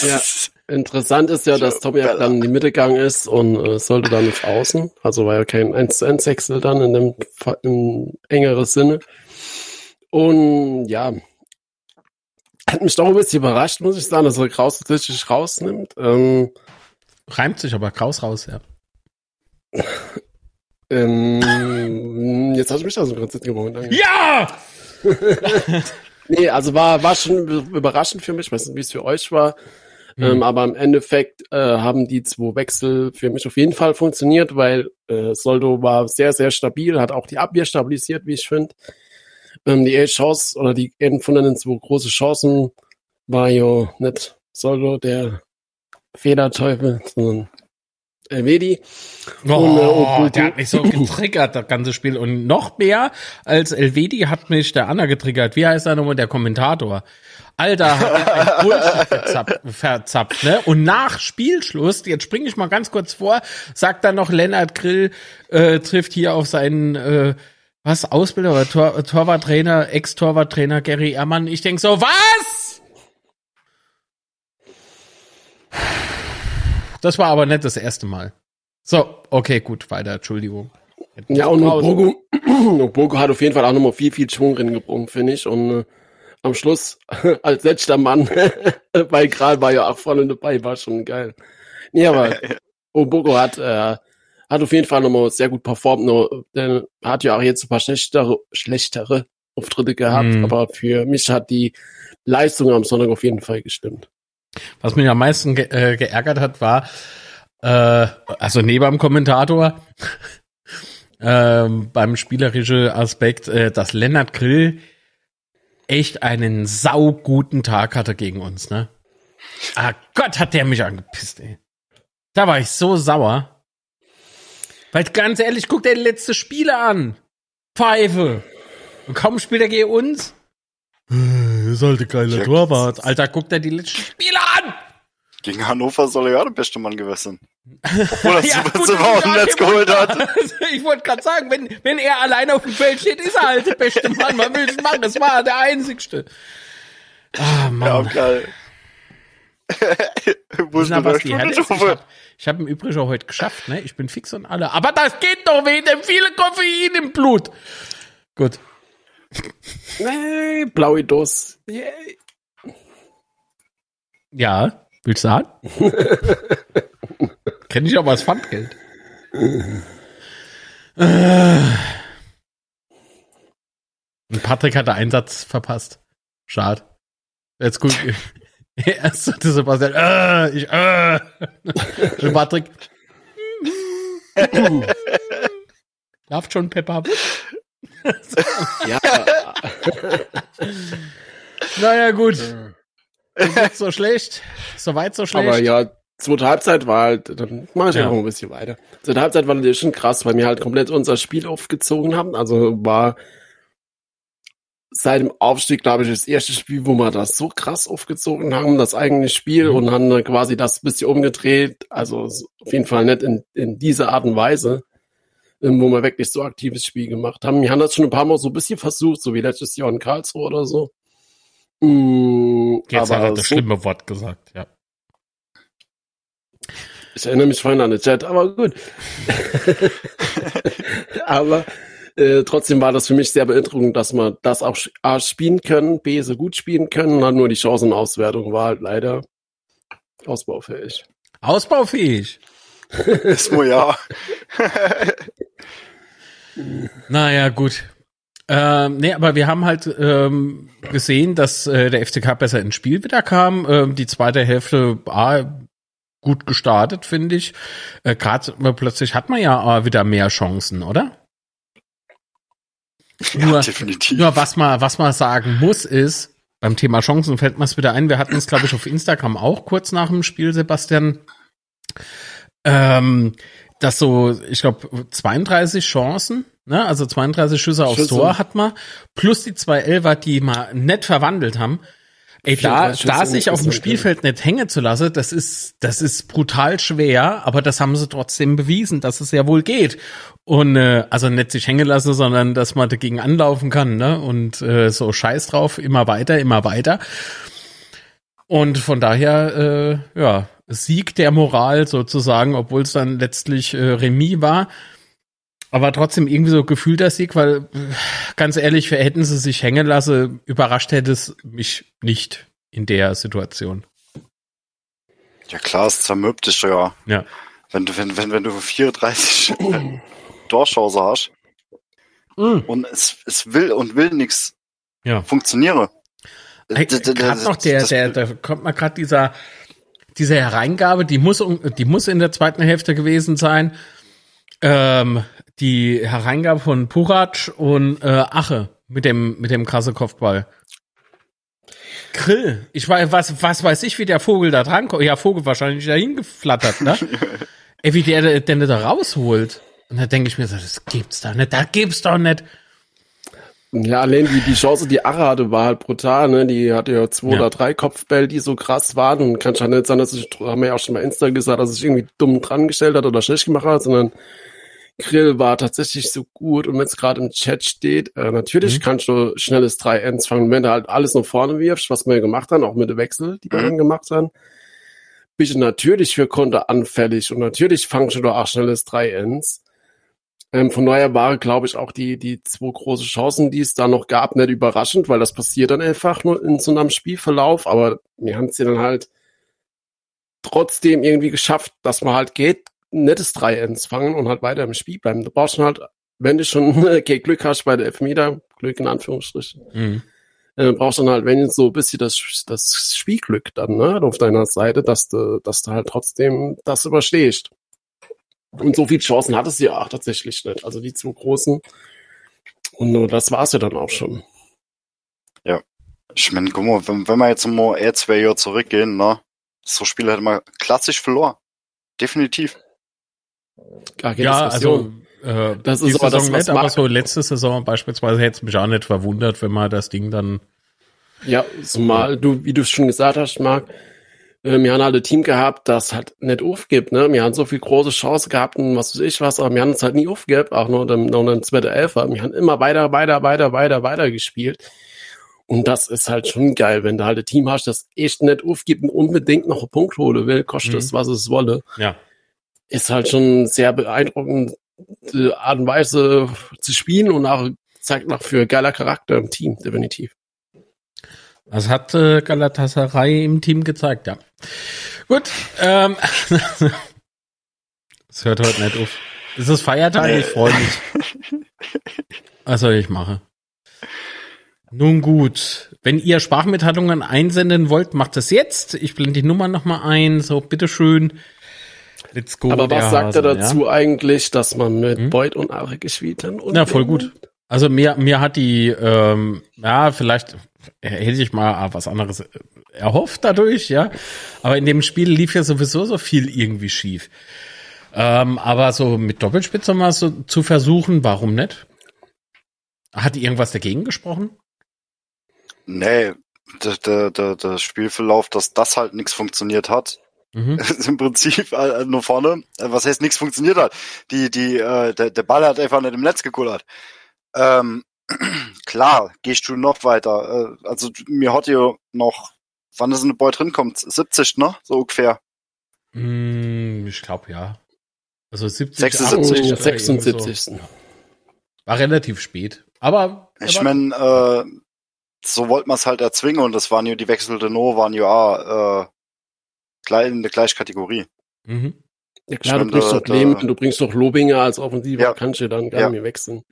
Ja. Interessant ist ja, dass Bella. dann in die Mitte gegangen ist und äh, sollte dann auf Außen. Also war ja kein 1 zu 1 Wechsel dann in dem im engeren Sinne. Und ja, hat mich doch ein bisschen überrascht, muss ich sagen, dass er Kraus tatsächlich rausnimmt. Ähm, Reimt sich aber Kraus raus, ja. Ähm, jetzt hast du mich da so ganz gewohnt. Danke. Ja! Nee, also war, war schon überraschend für mich, weiß nicht, wie es für euch war. Mhm. Ähm, aber im Endeffekt äh, haben die zwei Wechsel für mich auf jeden Fall funktioniert, weil äh, Soldo war sehr, sehr stabil, hat auch die Abwehr stabilisiert, wie ich finde. Ähm, die Chance oder die einen von den zwei große Chancen war ja nicht Soldo der Federteufel, sondern Elvedi. Und, äh, Oh, und- der hat mich so getriggert, das ganze Spiel. Und noch mehr als Elvedi hat mich der Anna getriggert. Wie heißt er nochmal? Der Kommentator. Alter, hat ein Bullshit verzapft, verzapft, ne? Und nach Spielschluss, jetzt springe ich mal ganz kurz vor, sagt dann noch Lennart Grill, äh, trifft hier auf seinen, äh, was, Ausbilder oder Tor, Torwarttrainer, Ex-Torwarttrainer Gary Ehrmann. Ich denk so, was? Das war aber nicht das erste Mal. So, okay, gut, weiter, Entschuldigung. Ja, und. Bogo, Bogo hat auf jeden Fall auch nochmal viel, viel Schwung reingebrungen, finde ich. Und äh, am Schluss, als letzter Mann bei Kral war ja auch vorne dabei, war schon geil. Nee, aber Bogo hat, äh, hat auf jeden Fall nochmal sehr gut performt. Nur, der hat ja auch jetzt ein paar schlechtere, schlechtere Auftritte gehabt, Mhm. aber für mich hat die Leistung am Sonntag auf jeden Fall gestimmt. Was mich am meisten ge äh, geärgert hat, war, äh, also neben dem Kommentator, ähm, beim spielerischen Aspekt, äh, dass Lennart Grill echt einen sauguten Tag hatte gegen uns, ne? Ah Gott, hat der mich angepisst, ey. Da war ich so sauer. Weil ganz ehrlich, guck dir die letzte Spiele an. Pfeife. Und kaum spielt er gegen uns. Äh, Ist halt ein geiler Torwart. Alter, guck dir die letzten Spiele an. Gegen Hannover soll er ja der beste Mann gewesen. Obwohl er Ja, ja, gut, ja, Netz okay, geholt hat. Ich wollte gerade sagen, wenn, wenn er alleine auf dem Feld steht, ist er halt der beste Mann. Man will es machen. Das war der einzigste. Ah, Ja, Mann. geil. Wo ist was der die ist, ich habe hab im Übrigen auch heute geschafft, ne? Ich bin fix und alle. Aber das geht doch wegen dem vielen Koffein im Blut. Gut. Nee, blaue Dose. Yay. Ja, willst du sagen? Kenn ich aber als Pfandgeld. Äh. Und Patrick hat den Einsatz verpasst. Schade. Jetzt gut. Erst sagte Sebastian, äh, ich, äh. Und Patrick. Läuft schon Pepper. Ja, Naja, gut. Nicht so schlecht. So weit, so schlecht. Aber ja, zweite Halbzeit war halt, dann mache ich Ja. einfach noch ein bisschen weiter. Zweite Halbzeit war natürlich schon krass, weil wir halt komplett unser Spiel aufgezogen haben. Also war seit dem Aufstieg, glaube ich, das erste Spiel, wo wir das so krass aufgezogen haben, das eigene Spiel Mhm. und haben dann quasi das bisschen umgedreht. Also so auf jeden Fall nicht in, in dieser Art und Weise, ähm, wo wir wirklich so aktives Spiel gemacht haben. Wir haben das schon ein paar Mal so ein bisschen versucht, so wie letztes Jahr in Karlsruhe oder so. Mm, Jetzt hat er das so schlimme Wort gesagt, ja. Ich erinnere mich vorhin an den Chat, aber gut. aber äh, trotzdem war das für mich sehr beeindruckend, dass wir das auch A spielen können, B so gut spielen können, und dann nur die Chancenauswertung war halt leider ausbaufähig. Ausbaufähig. Ist wohl ja. Naja, gut. Ähm, nee, aber wir haben halt ähm, gesehen, dass äh, der FCK besser ins Spiel wieder kam. Ähm, die zweite Hälfte war gut gestartet, finde ich. Äh, Gerade äh, plötzlich hat man ja äh, wieder mehr Chancen, oder? ja, Nur- definitiv. Nur was man, was man sagen muss, ist, beim Thema Chancen fällt mir es wieder ein. Wir hatten es, glaube ich, auf Instagram auch kurz nach dem Spiel, Sebastian. Ähm, dass so, ich glaube, 32 Chancen, ne? Also 32 Schüsse aufs Schüsse. Tor hat man, plus die zwei Elfer, die mal nett verwandelt haben. Ey, da, 34 da sich auf dem insgesamt, Spielfeld nicht hängen zu lassen, das ist, das ist brutal schwer, aber das haben sie trotzdem bewiesen, dass es ja wohl geht. Und äh, also nicht sich hängen lassen, sondern dass man dagegen anlaufen kann, ne? Und äh, so scheiß drauf, immer weiter, immer weiter. Und von daher, äh, ja, Sieg der Moral sozusagen, obwohl es dann letztlich äh, Remis war. Aber trotzdem irgendwie so gefühlter Sieg, weil ganz ehrlich, hätten sie sich hängen lassen, überrascht hätte es mich nicht in der Situation. Ja klar, es zermürbt dich ja. Ja. Wenn du, wenn, wenn, wenn du 34 Torchance hast Mm. und es, es will und will nichts Ja. funktioniere. Gerade noch der, das- der, da kommt mal gerade dieser, diese Hereingabe, die muss, um- die muss in der zweiten Hälfte gewesen sein. Ähm, die Hereingabe von Purac und äh, Ache mit dem, mit dem krasse Kopfball. Grill. Ich weiß, was, was weiß ich, wie der Vogel da dran kommt. Ja, Vogel wahrscheinlich dahin geflattert, ne? Ey, wie der den da rausholt. Und da denke ich mir so, das gibt's doch nicht, das gibt's doch nicht. Ja, allein die, die Chance, die Arre hatte, war halt brutal, ne? Die hatte ja zwei Ja. oder drei Kopfbälle, die so krass waren. Und kann schon nicht sein, dass ich, haben wir ja auch schon mal Insta gesagt, dass ich irgendwie dumm dran gestellt hat oder schlecht gemacht hat, sondern Grill war tatsächlich so gut. Und wenn es gerade im Chat steht, äh, natürlich Mhm. kannst du schnelles 3-1 fangen, wenn du halt alles nach vorne wirfst, was wir gemacht haben, auch mit dem Wechsel, die wir Mhm. dann gemacht haben. Bist du natürlich für Konter anfällig und natürlich fangst du auch schnelles 3-1. Ähm, von daher war, glaube ich, auch die, die zwei große Chancen, die es da noch gab, nicht überraschend, weil das passiert dann einfach nur in so einem Spielverlauf. Aber wir haben es ja dann halt trotzdem irgendwie geschafft, dass man halt geht, nettes 3-1 fangen und halt weiter im Spiel bleiben. Du brauchst halt, wenn du schon okay, Glück hast bei der Elfmeter, Glück in Anführungsstrichen, Mhm. äh, brauchst dann halt, wenn jetzt so ein bisschen das, das Spielglück dann, ne, auf deiner Seite, dass du, dass du halt trotzdem das überstehst. Und so viele Chancen hattest du ja auch tatsächlich nicht. Also die zwei großen. Und nur das war's ja dann auch schon. Ich meine, guck mal, wenn, wenn wir jetzt mal eher zwei Jahre zurückgehen, ne? So Spiele hätte man klassisch verloren. Definitiv. Gar keine Ja, Diskussion. also äh, Das ist aber das, nicht, aber so letzte Saison beispielsweise hätte es mich auch nicht verwundert, wenn man das Ding dann Ja, zumal du, wie du es schon gesagt hast, Marc, äh, wir haben halt ein Team gehabt, das halt nicht aufgibt, ne? Wir haben so viel große Chance gehabt und was weiß ich was, aber wir haben es halt nie aufgibt, auch nur dem, noch einen zweiten Elfer. Wir haben immer weiter, weiter, weiter, weiter, weiter gespielt. Und das ist halt schon geil, wenn du halt ein Team hast, das echt nicht aufgibt und unbedingt noch einen Punkt holen will, kostet Mhm. es, was es wolle. ja. Ist halt schon sehr beeindruckend, Art und Weise zu spielen und auch zeigt noch für geiler Charakter im Team, definitiv. Das hat äh, Galatasaray im Team gezeigt, ja. Gut, ähm, es hört heute nicht auf. Es ist Feiertag, ich freue mich. Was soll ich machen? Nun gut, wenn ihr Sprachmitteilungen einsenden wollt, macht das jetzt. Ich blende die Nummer nochmal ein, so bitteschön. Let's go. Aber was sagt er Hase, dazu eigentlich, dass man mit Hm? Beuth und Are gespielt hat? Und Ja, voll gut. Also mir, mir hat die, ähm, ja, vielleicht hätte ich mal was anderes erhofft dadurch, ja. Aber in dem Spiel lief ja sowieso so viel irgendwie schief. Ähm, aber so mit Doppelspitze mal so zu versuchen, warum nicht? Hat die irgendwas dagegen gesprochen? Nee, der, der, der, der Spielverlauf, dass das halt nichts funktioniert hat, Mhm. ist im Prinzip äh, nur vorne. Äh, Was heißt nichts funktioniert hat? Die, die, äh, der, der Ball hat einfach nicht im Netz gekullert. Ähm, klar, gehst du noch weiter. Äh, also mir hat ja noch, wann ist eine Boy drin kommt? 70, ne? So ungefähr. Hm, ich glaube ja. Also 70, 76, 80 Oh, oder irgendwie so. 76. War relativ spät. Aber Ich aber- mein, äh, so wollte man es halt erzwingen und das waren ja die wechselte No, waren ja auch, äh, in der gleichen Kategorie. Mhm. Ja klar, du Stimmt, bringst da- doch Lehmann, da- du bringst doch Lobinger als Offensiver, Ja. kannst du dann gar Ja. nicht mehr wechseln.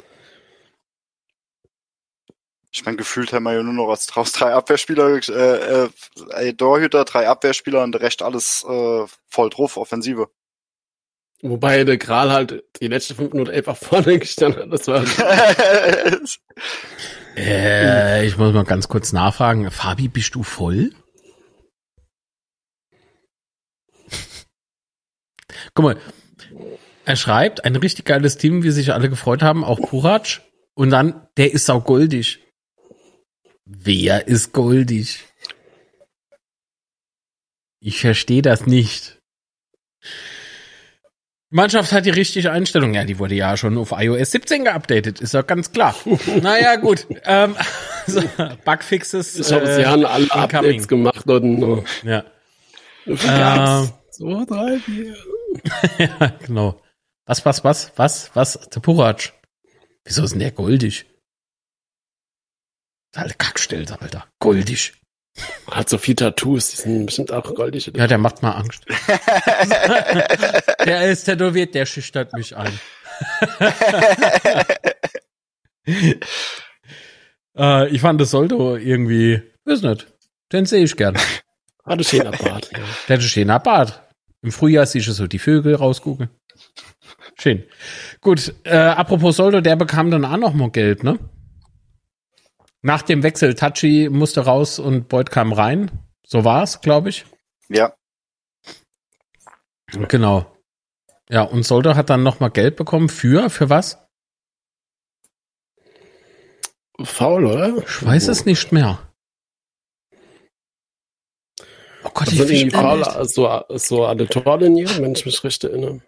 Ich mein, gefühlt haben wir ja nur noch aus draus drei Abwehrspieler, äh, äh, Torhüter, drei Abwehrspieler und der Rest alles äh, voll drauf, Offensive. Wobei der Gral halt die letzten fünf Minuten einfach vorne gestanden hat. Das war Äh, ich muss mal ganz kurz nachfragen. Fabi, bist du voll? Guck mal, er schreibt, ein richtig geiles Team, wie sich alle gefreut haben, auch Purac. Und dann, der ist auch goldig. Wer ist goldig? Ich verstehe das nicht. Die Mannschaft hat die richtige Einstellung. Ja, die wurde ja schon auf iOS 17 geupdatet, ist doch ganz klar. naja, gut. Ähm, so, Bugfixes. ich habe äh, sie haben alle. Updates gemacht und äh, Ja. Ähm? So, drei, vier. Ja, genau. Was, was, was, was, was? Der Purac. Wieso ist denn der goldig? Alter, Kackstelze, Alter. Goldig. Hat so viel Tattoos, die sind bestimmt auch goldig. Ja, der macht mal Angst. der ist tätowiert, der schüchtert mich ein. äh, ich fand das Soldo irgendwie, weiß nicht, den sehe ich gern. Hatte schöner Bart. Ja. Der hat einen schöner Bart. Im Frühjahr siehst du so die Vögel rausgucken. Schön. Gut, äh, apropos Soldo, der bekam dann auch noch mal Geld, ne? Nach dem Wechsel, Tachi musste raus und Beuth kam rein. So war's, glaube ich. Ja, Genau. Ja, und Soldo hat dann noch mal Geld bekommen für, für was? Faul, oder? Ich weiß es nicht mehr. Oh Gott, Das ich sind fisch irgendwie faul, so, so an der Torlinie, wenn ich mich recht erinnere.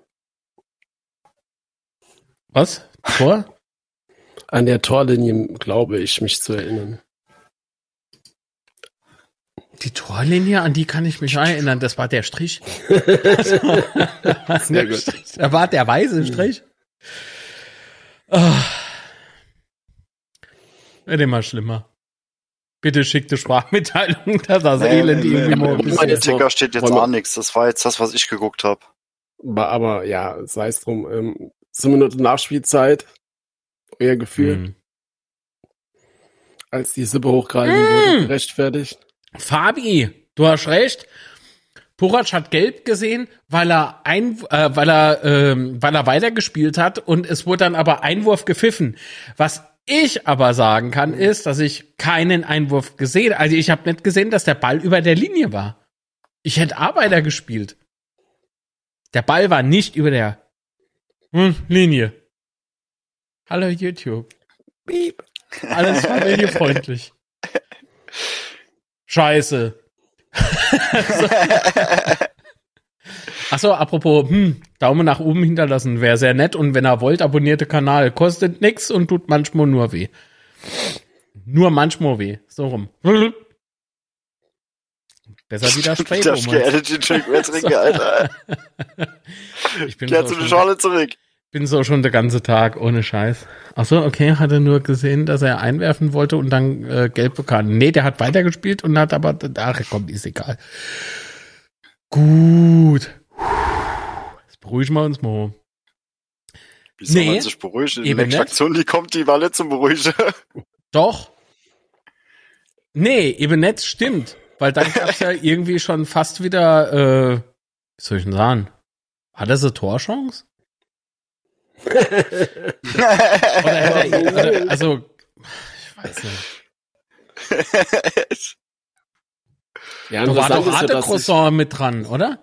Was? Tor? An der Torlinie glaube ich, mich zu erinnern. Die Torlinie, an die kann ich mich erinnern. Das war der Strich. Sehr gut. Da war der weiße Strich. Ah. Wird immer schlimmer. Bitte schickte Sprachmitteilung, dass das Nee, Elend nee, irgendwie nee, mal ein Im bisschen. jetzt Ticker steht jetzt auch nichts. Das war jetzt das, was ich geguckt habe. Aber, aber ja, sei es drum. Ähm, zehn Minuten Nachspielzeit. Euer Gefühl, Hm. als die Sippe hochgehalten Mm. wurde, gerechtfertigt. Fabi, du hast recht. Purac hat gelb gesehen, weil er ein, äh, weil er, ähm, weil er weitergespielt hat und es wurde dann aber Einwurf gepfiffen. Was ich aber sagen kann, ist, dass ich keinen Einwurf gesehen, also ich habe nicht gesehen, dass der Ball über der Linie war. Ich hätte Arbeiter gespielt. Der Ball war nicht über der hm, Linie. Hallo YouTube. Piep. Alles familienfreundlich. Scheiße. Achso, apropos, hm, Daumen nach oben hinterlassen wäre sehr nett und wenn ihr wollt, abonnierte Kanal. Kostet nix und tut manchmal nur weh. Nur manchmal weh. So rum. Besser wieder gerne den Drink mehr trinken, Alter. Ich bin Kehr so zu der schon- Schorle zurück. bin so schon den ganzen Tag ohne Scheiß. Ach so, okay, hat er nur gesehen, dass er einwerfen wollte und dann äh, gelb bekam. Nee, der hat weitergespielt und hat aber, ach komm, ist egal. Gut. Beruhigen wir uns mal. Wie soll Nee, man sich beruhigen? Die. Aktion, die kommt, die war nicht zum Beruhigen. Doch. Nee, eben nicht, stimmt. Weil dann gab's ja irgendwie schon fast wieder, äh, wie soll ich denn sagen? War das eine Torchance? Er, oder, also, ich weiß nicht. Ja, Da war doch ist ja, Arte-Croissant mit dran, oder?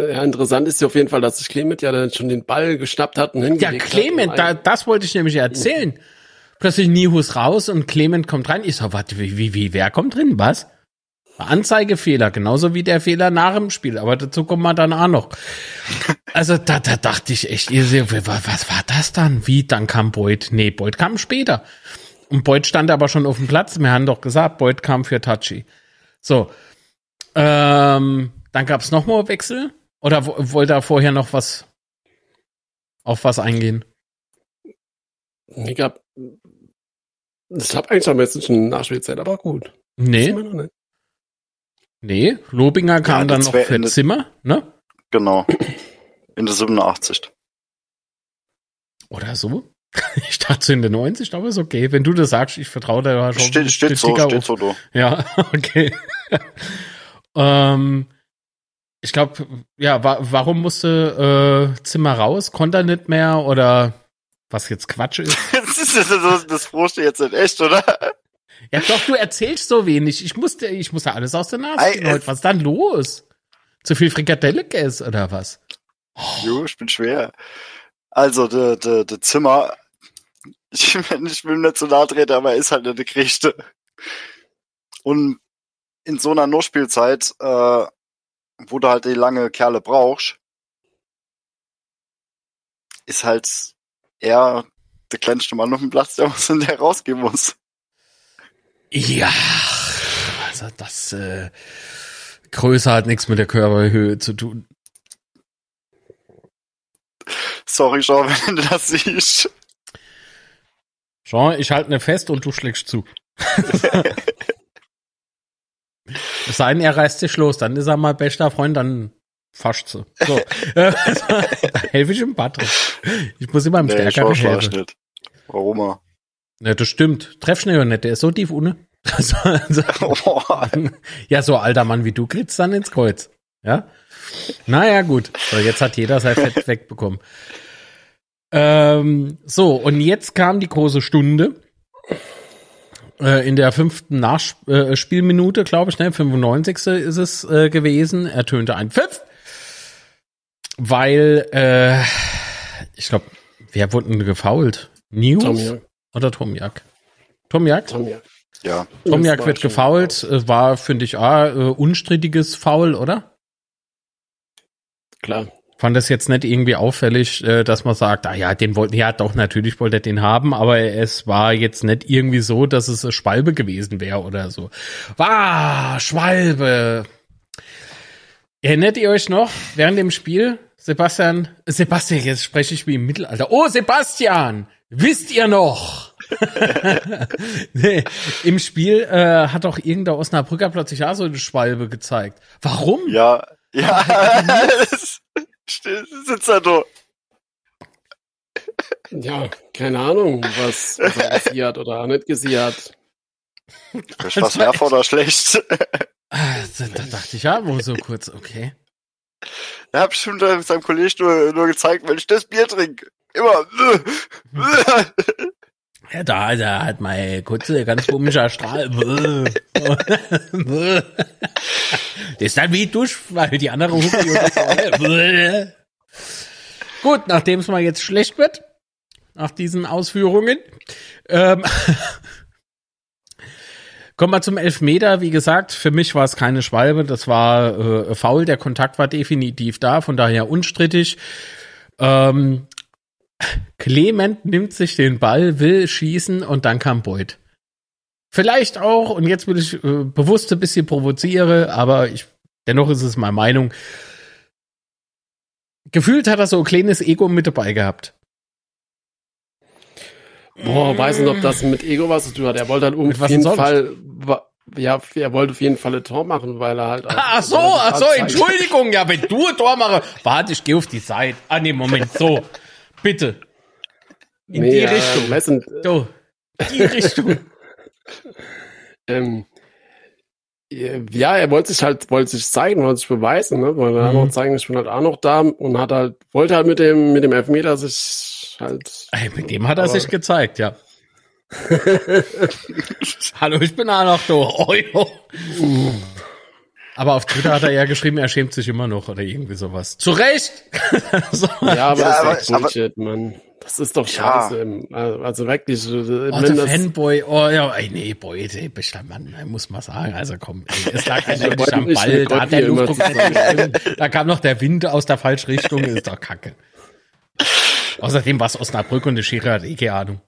Ja, interessant ist ja auf jeden Fall, dass sich Clement ja dann schon den Ball geschnappt hat und Ja, hingelegt Clement, hat. da, das wollte ich nämlich erzählen. Plötzlich Nihus raus und Clement kommt rein. Ich so, warte, wie, wie, wie, wer kommt drin? Was? Anzeigefehler, genauso wie der Fehler nach dem Spiel, aber dazu kommen wir dann auch noch. Also da, da dachte ich echt, ihr seht, was, war das dann? Wie, dann kam Boyd? Nee, Boyd kam später. Und Boyd stand aber schon auf dem Platz. Wir haben doch gesagt, Boyd kam für Tachi. So. Ähm, dann gab's noch mal Wechsel? Oder wo- wollte er vorher noch was auf was eingehen? Ich glaub, ich habe eigentlich am besten schon Nachspielzeit, aber gut. Nee, nee. Lobinger kam Ja, dann noch für in- Zimmer, ne? Genau. In der 87. Oder so? Ich dachte in der 90, aber ist okay. Wenn du das sagst, ich vertraue dir da schon. Steht, steht so, steht auf. so, du. Ja, okay. ähm, ich glaube, ja, wa warum musste äh, Zimmer raus? Konnte er nicht mehr oder was jetzt Quatsch ist? Das, ist, das, das frohst du jetzt nicht echt, oder? Ja, doch, du erzählst so wenig. Ich musste, ich musste alles aus der Nase ziehen äh, heute. Was ist dann los? Zu viel Frikadelle gegessen oder was? Jo, ich bin schwer. Also, der, der, der Zimmer, ich, will- ich will nicht zu nahe treten, aber er ist halt eine Krichte. Und in so einer Nurspielzeit, äh, wo du halt die lange Kerle brauchst, ist halt er der kleinste Mann auf dem Platz, der was in der rausgehen muss. Ja, also das äh, Größe hat nichts mit der Körperhöhe zu tun. Sorry, Sean, wenn du das siehst. Jean, ich halte ne fest und du schlägst zu. Es sei denn, er reißt sich los, dann ist er mal bester Freund, dann fascht sie. So. Helfe ich ihm Patrick. Ich muss immer im Nee, Stärkeren war helfen. nicht. Warum? er? Ja, das stimmt. Treff schnell nicht, der ist so tief ohne. Also, also, Boah. ja, so alter Mann wie du kriegst dann ins Kreuz. Ja? Naja, gut. So, jetzt hat jeder sein Fett wegbekommen. Ähm, so, und jetzt kam die große Stunde. Äh, in der fünften Nachspielminute, äh, glaube ich, ne, 95. ist es äh, gewesen, ertönte ein Pfiff. Weil, äh, ich glaube, wer wurde denn gefault? News Tomiak. oder Tomiak? Tomiak? Tomiak. Ja, Tomiak wird gefault, äh, war, finde ich, ah, äh, unstrittiges Foul, oder? Klar. Fand das jetzt nicht irgendwie auffällig, äh, dass man sagt, ah ja, den wollten, ja doch, natürlich wollte er den haben, aber es war jetzt nicht irgendwie so, dass es eine Schwalbe gewesen wäre oder so. War Schwalbe. Erinnert ihr euch noch, während dem Spiel, Sebastian, Sebastian, jetzt spreche ich wie im Mittelalter. Oh, Sebastian, wisst ihr noch? nee, Im Spiel äh, hat doch irgendein Osnabrücker plötzlich auch so eine Schwalbe gezeigt. Warum? ja, ja. Sitzt er da. Ja, keine Ahnung, was, was er gesehen hat oder auch nicht gesehen hat. Ist was werfer oder schlecht? Da da dachte ich ja wohl so kurz, okay. Er hat bestimmt seinem Kollegen nur, nur gezeigt, wenn ich das Bier trinke. Immer. Ja, da, da hat mein kurze, ganz komischer Strahl. das ist dann wie Dusch, weil die andere Hupe Gut, nachdem es mal jetzt schlecht wird, nach diesen Ausführungen, ähm, kommen wir zum Elfmeter. Wie gesagt, für mich war es keine Schwalbe, das war äh, faul. Der Kontakt war definitiv da, von daher unstrittig. Ähm, Clement nimmt sich den Ball, will schießen und dann kam Beuth. Vielleicht auch, und jetzt will ich äh, bewusst ein bisschen provoziere, aber ich, dennoch ist es meine Meinung. Gefühlt hat er so ein kleines Ego mit dabei gehabt. Boah, weiß nicht, ob das mit Ego was zu tun hat. Er wollte Mit auf jeden sonst? Fall, ja, er wollte auf jeden Fall ein Tor machen, weil er halt. Ach so, ach so, Entschuldigung, ja, wenn du ein Tor mache, warte, ich gehe auf die Seite. Ah, nee, Moment, so, bitte. In die Richtung. Weißt du, So, die Richtung. Ähm, ja, er wollte sich halt, wollte sich zeigen, wollte sich beweisen, ne? Wollte Mhm. mhm. auch zeigen, ich bin halt auch noch da und hat halt, wollte halt mit dem, mit dem Elfmeter sich halt, Ey, mit dem hat er Aber- sich gezeigt, ja. Hallo, ich bin auch noch da. Oh, jo. Aber auf Twitter hat er ja geschrieben, er schämt sich immer noch oder irgendwie sowas. Zu Recht! so. ja, aber Ja, das aber- ist echt Bullshit, Mann. Das ist doch Ja. scheiße. ähm, Also wirklich, Oh, der Fanboy, oh ja, ey, nee, Boy, ey, bist der Mann, ey, muss man sagen. Also komm, ey, es lag halt Wir wirklich am Ball, da hat der Luftdruck. Da kam noch der Wind aus der falschen Richtung, ist doch kacke. Außerdem war es Osnabrück und der Schiri hat eh keine Ahnung.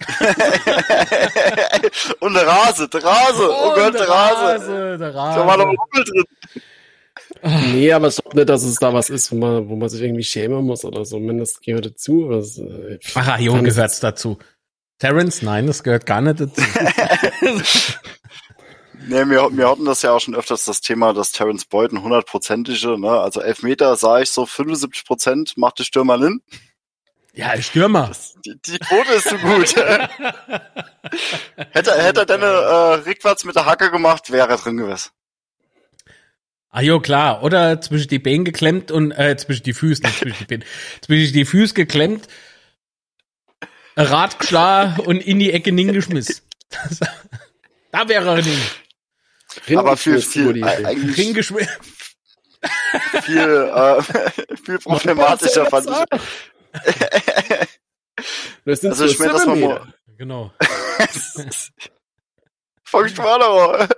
Und der Rase, der Rase. Oh, Gott, der Rase. der Da war Rase. noch ein Rummel drin. Nee, aber ich glaube nicht, dass es da was ist, wo man, wo man sich irgendwie schämen muss oder so. Mindestens gehört dazu. es, äh, es- gehört's dazu. Terence, nein, das gehört gar nicht dazu. Nee, wir, wir hatten das ja auch schon öfters, das Thema, dass Terence Boyd ein hundertprozentige, ne, also Elfmeter sah ich so 75 Prozent, macht die Stürmer hin. ja, ein Stürmer. Die, die Quote ist so gut. hätte, hätte er denn äh, rückwärts mit der Hacke gemacht, wäre er drin gewesen. Ah, jo, klar. Oder zwischen die Beine geklemmt und, äh, zwischen die Füße, nicht zwischen die Beine, zwischen die Füße geklemmt, Rad geschlagen und in die Ecke hingeschmissen. da wäre er nicht. Aber viel, viel, eigentlich viel, äh, viel problematischer fand ich. Das sind Also ich meine, dass man Zentimeter. mal, Genau. Fangst aber.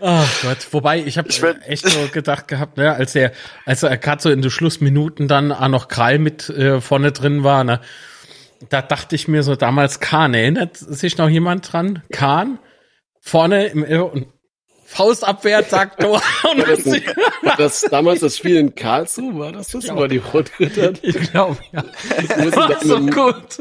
Ach Gott, wobei ich habe werd- echt so gedacht gehabt, ne, als er, als er gerade so in den Schlussminuten dann auch noch Krall mit äh, vorne drin war, ne, da dachte ich mir so damals Kahn, erinnert sich noch jemand dran? Kahn vorne im und Faustabwehr sagt Tor und Das, war das damals das Spiel in Karlsruhe war das das, wo er die Rot hat? ich glaube ja. Sie War so gut.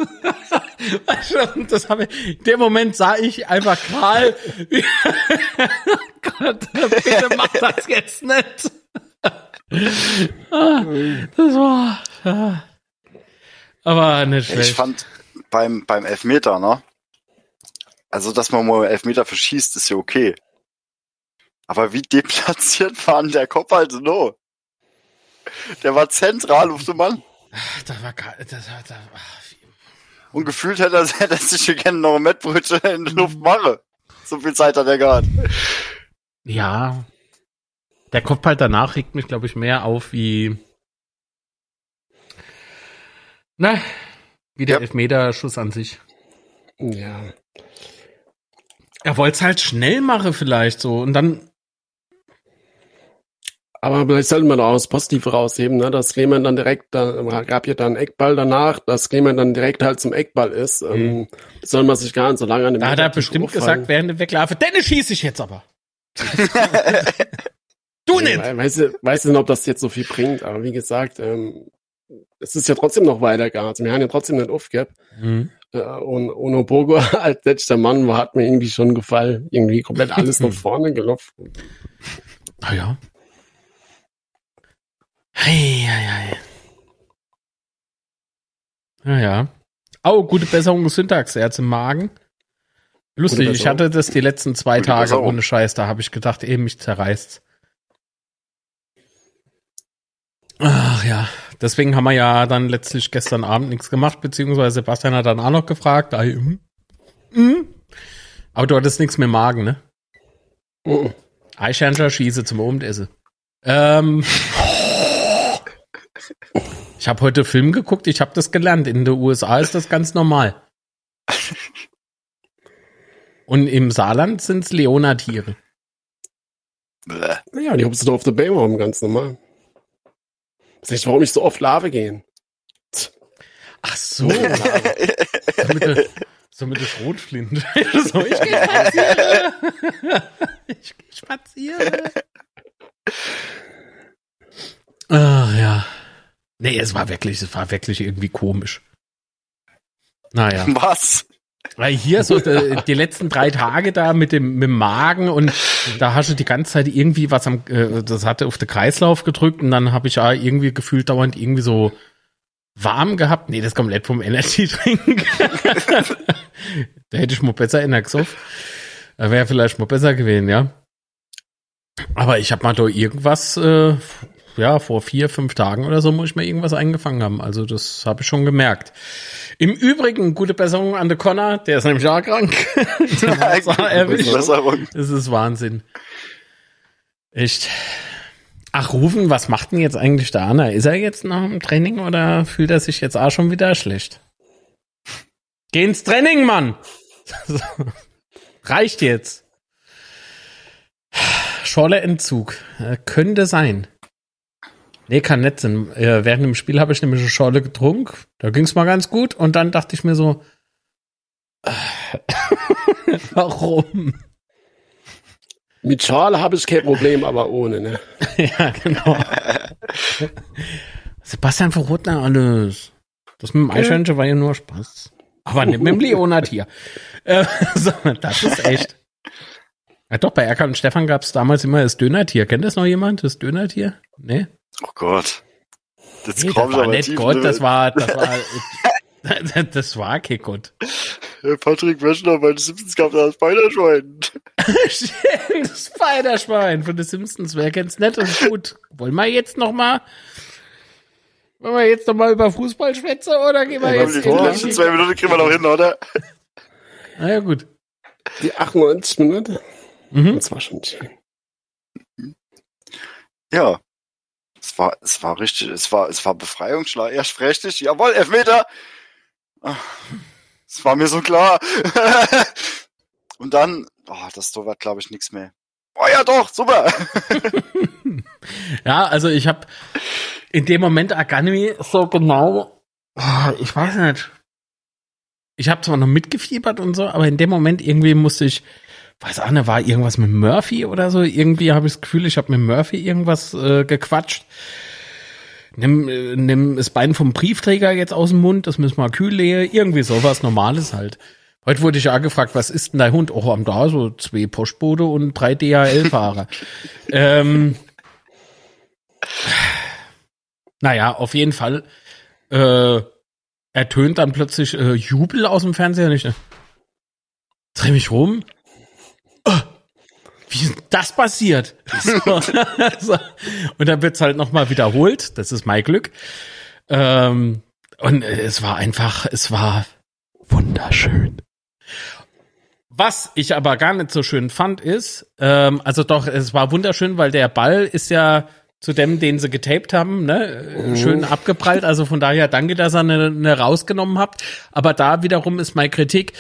Weißt du, und das habe ich, in dem Moment sah ich einfach Karl, wie, Gott, bitte mach das jetzt nicht. Ah, das war, ah. aber nicht Ich schlecht. fand beim, beim Elfmeter, ne? Also, dass man mal Elfmeter verschießt, ist ja okay. Aber wie deplatziert war denn der Kopf halt no? Der war zentral auf dem Mann. Da war, das war, da, ach, Und gefühlt hätte er, hätte er sich gerne noch ein Mettbrötchen in der Luft mache. So viel Zeit hat er gehabt. Ja. Der Kopfball danach regt mich, glaube ich, mehr auf wie. Na, wie der Ja. Elfmeterschuss an sich. Ja. Er wollte es halt schnell machen, vielleicht so. Und dann. Aber vielleicht sollten wir da auch das Positive rausheben, ne? dass Clement dann direkt, da gab ja dann Eckball danach, dass Clement dann direkt halt zum Eckball ist. Ähm, soll man sich gar nicht so lange an dem Da hat er bestimmt auffallen. gesagt, während der Weglaufe, Dennis schieße ich jetzt aber. du nicht! we- Weiß, ich- weiß nicht, ob das jetzt so viel bringt, aber wie gesagt, ähm, es ist ja trotzdem noch weitergegangen. Also wir haben ja trotzdem nicht aufgehabt. Mhm. Äh, und Ono Bogo als letzter Mann war, hat mir irgendwie schon gefallen. Irgendwie komplett alles nach vorne gelaufen. Ah ja. Hei, hei, hei. Ja, ja. Au, gute Besserung Syntax, Erz im Magen. Lustig, ich hatte das die letzten zwei Gute Tage Besserung. ohne Scheiß, da habe ich gedacht, eben mich zerreißt. Ach ja, deswegen haben wir ja dann letztlich gestern Abend nichts gemacht, beziehungsweise Sebastian hat dann auch noch gefragt. Ah, hm, hm. Aber du hattest nichts mehr im Magen, ne? Mhm. Eichhörnchen schieße zum Abendessen. Ähm, ich habe heute Film geguckt, ich habe das gelernt. In den USA ist das ganz normal. Und im Saarland sind's Leonatiere. Bäh. Ja, die hupst du auf der Baywam ganz normal. Weiß nicht, warum ich so oft Lave gehen. Ach so. so mit der, so mit der Schrotflinte. so, ich gehe spazieren. ich gehe spazieren. Ach ja. Nee, es war wirklich, es war wirklich irgendwie komisch. Naja. Was? Weil hier so die, die letzten drei Tage da mit dem, mit dem Magen und da hast du die ganze Zeit irgendwie was am, äh, das hatte auf den Kreislauf gedrückt und dann habe ich ja irgendwie gefühlt dauernd irgendwie so warm gehabt. Nee, das komplett vom Energy Drink. da hätte ich mal besser in der gesoffen. Da wäre vielleicht mal besser gewesen, ja. Aber ich habe mal da irgendwas, äh, ja, vor vier, fünf Tagen oder so muss ich mir irgendwas eingefangen haben. Also das habe ich schon gemerkt. Im Übrigen, gute Besserung an den Connor, der ist nämlich auch krank. Das ist Wahnsinn. Echt. Ach, Rufen, was macht denn jetzt eigentlich der Anna? Ist er jetzt nach dem Training oder fühlt er sich jetzt auch schon wieder schlecht? Geh ins Training, Mann! Reicht jetzt. Schorle-Entzug. Äh, könnte sein. Nee, kann nicht sein. Äh, während dem Spiel habe ich nämlich eine Schorle getrunken. Da ging's mal ganz gut. Und dann dachte ich mir so, äh, warum? Mit Schale habe ich kein Problem, aber ohne, ne? ja, genau. Sebastian verrot alles. Das mit dem Eichhörnchen war ja nur Spaß. Aber nicht mit dem Leonard-Tier. Äh, so, das ist echt. Ja, doch, bei Erkan und Stefan gab es damals immer das Dönertier. Kennt das noch jemand, das Dönertier? Nee? Oh Gott. Das Nee, das war aber nicht Gott, das war, das war, das war kein Gott. Patrick Wäschner bei den Simpsons gab da Spiderschwein. Spiderschwein von den Simpsons. Wer kennt's? Das ist gut. Wollen wir jetzt noch mal, wollen wir jetzt noch mal über Fußball schwätzen oder gehen wir Ja, jetzt Die letzten zwei Minuten kriegen wir noch hin, oder? Na ja, gut. Die 98 Minuten. Mhm. Das war schon schön. Ja. Es war, es war richtig, es war, es war Befreiungsschlag. Erst richtig, jawohl, Elfmeter. Es war mir so klar. Und dann, oh, das Tor war, glaube ich, nichts mehr. Oh ja, doch, super. Ja, also ich habe in dem Moment Agami so genau, ah, ich weiß nicht. Ich habe zwar noch mitgefiebert und so, aber in dem Moment irgendwie musste ich, weiß auch nicht, war irgendwas mit Murphy oder so. Irgendwie habe ich das Gefühl, ich habe mit Murphy irgendwas äh, gequatscht. nimm, äh, nimm das Bein vom Briefträger jetzt aus dem Mund, das müssen wir kühl legen, irgendwie sowas Normales halt. Heute wurde ich ja gefragt, was ist denn dein Hund? Oh, am da so zwei Postbote und drei DHL-Fahrer. ähm, naja, auf jeden Fall äh, ertönt dann plötzlich äh, Jubel aus dem Fernseher. Nicht, dreh mich rum. Oh, wie ist das passiert? so. Und dann wird's halt nochmal wiederholt. Das ist mein Glück. Ähm, und es war einfach, es war wunderschön. Was ich aber gar nicht so schön fand, ist, ähm, also doch, es war wunderschön, weil der Ball ist ja zu dem, den sie getaped haben, ne, mhm. schön abgeprallt. Also von daher danke, dass ihr eine, eine rausgenommen habt. Aber da wiederum ist meine Kritik,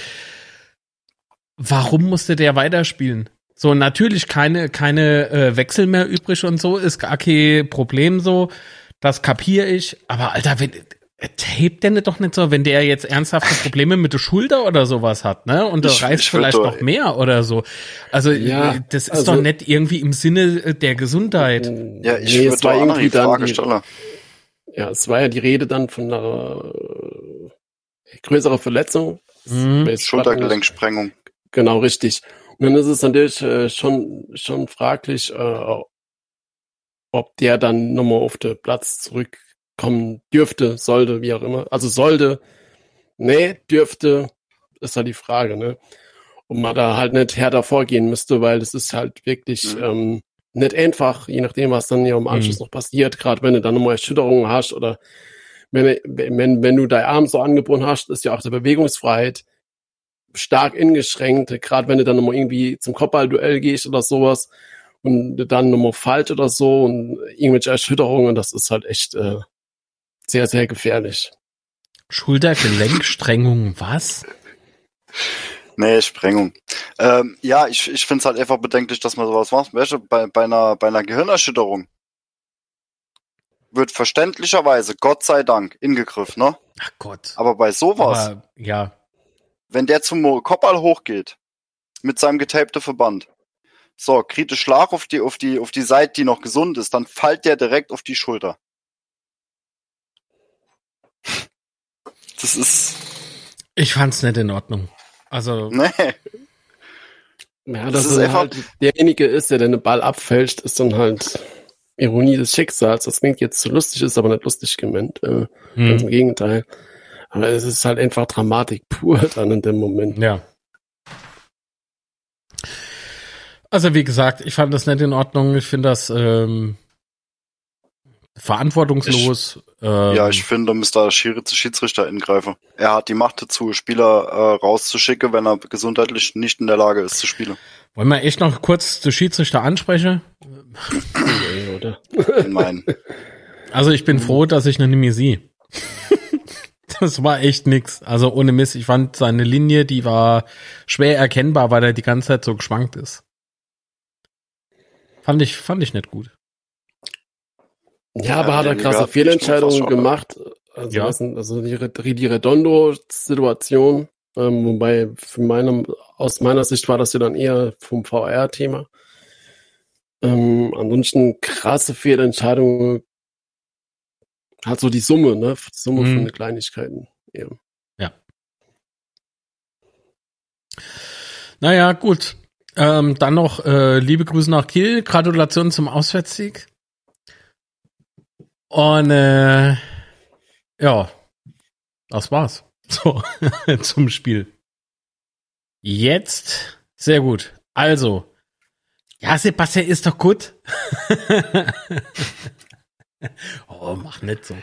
warum musste der weiterspielen? So, natürlich keine, keine äh, Wechsel mehr übrig und so, ist gar kein Problem so. Das kapiere ich. Aber Alter, wenn, tapet denn doch nicht so, wenn der jetzt ernsthafte Probleme mit der Schulter oder sowas hat, ne? Und das reißt vielleicht noch mehr oder so. Also ja, das ist also, doch nicht irgendwie im Sinne der Gesundheit. Ja, ich nee, würde war irgendwie die Frage stellen. Ja, es war ja die Rede dann von einer äh, größeren Verletzung. Mhm. Schultergelenksprengung. Genau, richtig. Und dann ist es natürlich äh, schon, schon fraglich, äh, ob der dann nochmal auf den Platz zurück kommen dürfte, sollte, wie auch immer. Also sollte, nee, dürfte, ist ja die Frage, ne? Und man da halt nicht härter vorgehen müsste, weil das ist halt wirklich mhm. ähm, nicht einfach, je nachdem, was dann ja im Anschluss mhm. noch passiert, gerade wenn du dann nochmal Erschütterungen hast oder wenn, wenn, wenn du dein Arm so angebunden hast, ist ja auch die Bewegungsfreiheit stark eingeschränkt, gerade wenn du dann nochmal irgendwie zum Kopfballduell gehst oder sowas und dann nochmal falsch oder so und irgendwelche Erschütterungen, das ist halt echt äh, sehr, sehr gefährlich. Schultergelenkstrengung, was? Nee, Sprengung. Ähm, ja, ich, ich finde es halt einfach bedenklich, dass man sowas macht. Weißt du, bei, bei, einer, bei einer Gehirnerschütterung wird verständlicherweise, Gott sei Dank, ingegriffen, ne? Ach Gott. Aber bei sowas, Aber, ja. Wenn der zum Kopfball hochgeht, mit seinem getapten Verband, so, kriegt Schlag auf die, auf die, auf die Seite, die noch gesund ist, dann fällt der direkt auf die Schulter. Das ist. Ich fand's nicht in Ordnung. Also. Nee. Ja, das, das ist einfach. Halt derjenige ist, der den Ball abfälscht, ist dann halt Ironie des Schicksals. Das klingt jetzt zu lustig, ist aber nicht lustig gemeint. Äh, hm. Ganz im Gegenteil. Aber es ist halt einfach Dramatik pur dann in dem Moment. Ja. Also wie gesagt, ich fand das nicht in Ordnung. Ich finde das ähm, verantwortungslos. Ich, ähm, ja, ich finde, da müsste der Schiedsrichter ingreifen. Er hat die Macht dazu, Spieler äh, rauszuschicken, wenn er gesundheitlich nicht in der Lage ist zu spielen. Wollen wir echt noch kurz den Schiedsrichter ansprechen? oder? Nein. Also ich bin froh, dass ich mehr sehe. das war echt nix. Also ohne Mist, ich fand seine Linie, die war schwer erkennbar, weil er die ganze Zeit so geschwankt ist. Fand ich, fand ich nicht gut. Ja, aber hat er krasse Fehlentscheidungen gemacht. Also, ja. also die, die Redondo-Situation, ähm, wobei für meine, aus meiner Sicht war das ja dann eher vom VR-Thema. Ähm, ansonsten krasse Fehlentscheidungen. Hat so die Summe, ne? Die Summe mhm. von den Kleinigkeiten. Ja. ja. Naja, gut. Ähm, dann noch äh, liebe Grüße nach Kiel. Gratulation zum Auswärtssieg. Und äh, ja, das war's. So, zum Spiel. Jetzt, sehr gut. Also, ja, Sebastian ist doch gut. oh, mach nicht so.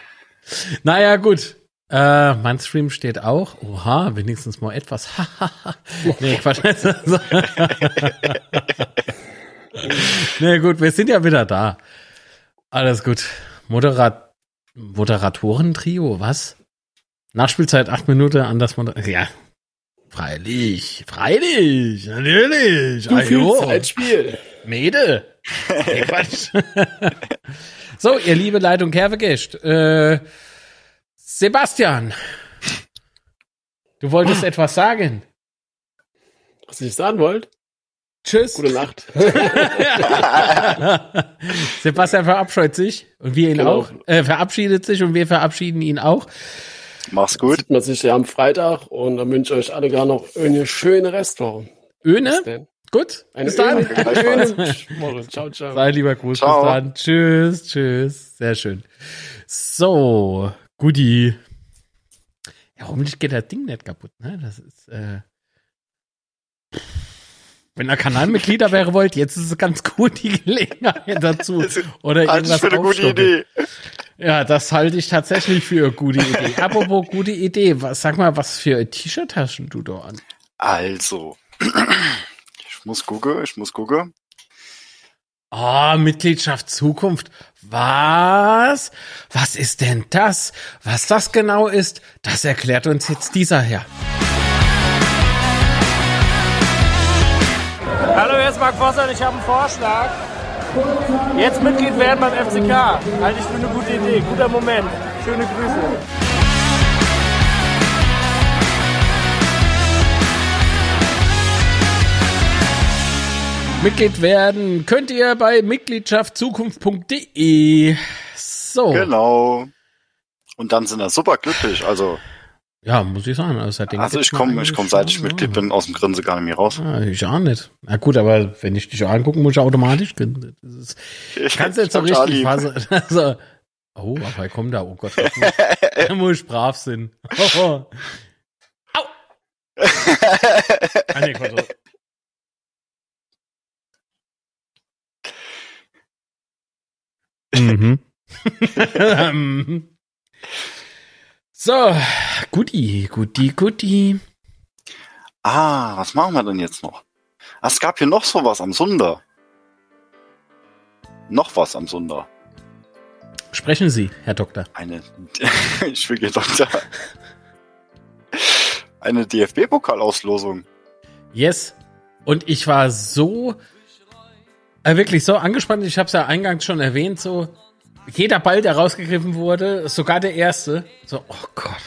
Naja, gut. Äh, mein Stream steht auch. Oha, wenigstens mal etwas. nee, Quatsch. nee, gut, wir sind ja wieder da. Alles gut. Moderat Moderatoren-Trio, was? Nachspielzeit acht Minuten an das Moder Ja. Freilich, freilich, natürlich. Du Ajo. Zeitspiel. Mede. Quatsch. so, ihr liebe Leitung Kervegest. Äh, Sebastian. Du wolltest ah. etwas sagen. Was ich sagen wollte? Tschüss. Gute Nacht. Sebastian verabscheut sich und wir ihn Genau. auch. Äh, verabschiedet sich und wir verabschieden ihn auch. Mach's gut. Sieht man sich ja am Freitag und dann wünsche ich euch alle gar noch eine schöne Restwoche. Öne? Gut. Eine Bis dann. Woche. Ciao, ciao. Sei lieber Gruß. Ciao. Bis dann. Tschüss. Tschüss. Sehr schön. So, Guti. Ja, hoffentlich geht das Ding nicht kaputt, ne? Das ist, äh, wenn ihr Kanalmitglieder wäre wollt, jetzt ist es ganz gut die Gelegenheit dazu. Oder irgendwas für eine gute. Idee. Ja, das halte ich tatsächlich für eine gute Idee. Apropos gute Idee, was, sag mal, was für T-Shirt hast denn du da an? Also. Ich muss gucken, ich muss gucken. Oh, Mitgliedschaft Zukunft. Was? Was ist denn das? Was das genau ist, das erklärt uns jetzt dieser Herr. Hallo, hier ist Marc Vossert, ich habe einen Vorschlag. Jetzt Mitglied werden beim FCK. Halte ich für eine gute Idee. Guter Moment. Schöne Grüße. Mitglied werden könnt ihr bei mitgliedschaftzukunft.de. So. Genau. Und dann sind wir super glücklich. Also, Ja, muss ich sagen. Also, seitdem also ich komme, ich komme, seit ich Mitglied bin, aus dem Grinse gar nicht mehr raus. Ah, ich auch nicht. Na gut, aber wenn ich dich angucken, muss ich automatisch grinsen. Das ist, Ich kannst du jetzt so richtig fassen. Also, oh, aber komm da, oh Gott. Da muss ich brav sein. Oh. Au! Ah, nee, Mhm. So, Guti, Guti, Guti. Ah, was machen wir denn jetzt noch? Ah, es gab hier noch sowas am Sunder. Noch was am Sunder. Sprechen Sie, Herr Doktor. Eine, ich will Doktor. Eine DFB-Pokalauslosung. Yes. Und ich war so, äh, wirklich so angespannt. Ich habe es ja eingangs schon erwähnt. So jeder Ball, der rausgegriffen wurde, sogar der erste. So, oh Gott,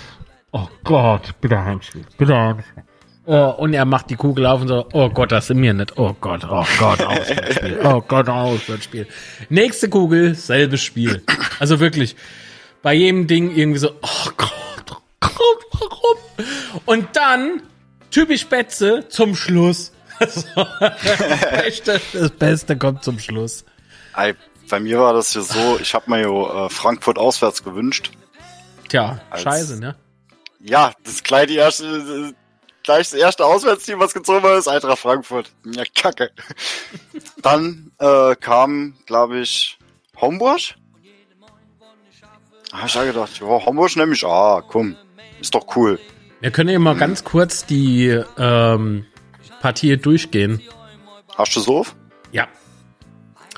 oh Gott, bitte Heimspiel, bitte Heimspiel. Oh, und er macht die Kugel auf und so, oh Gott, das sind wir nicht. Oh Gott, oh Gott, Auswärtsspiel. Oh Gott, Auswärtsspiel. Nächste Kugel, selbes Spiel. Also wirklich, bei jedem Ding irgendwie so, oh Gott, oh Gott, warum? Und dann, typisch Betze, zum Schluss. So, das, Beste, das Beste kommt zum Schluss. Bei mir war das hier so, ich habe mir ja äh, Frankfurt auswärts gewünscht. Tja, Als- scheiße, ne? Ja, das gleich die erste, gleich das erste Auswärtsteam, was gezogen war, ist Eintracht Frankfurt. Ja, kacke. Dann äh, kam, glaube ich, Homburg. Hab ich ja gedacht, ja, Homburg nehme ich, ah, komm, ist doch cool. Wir können ja mal ganz kurz die ähm, Partie durchgehen. Hast du so? Ja,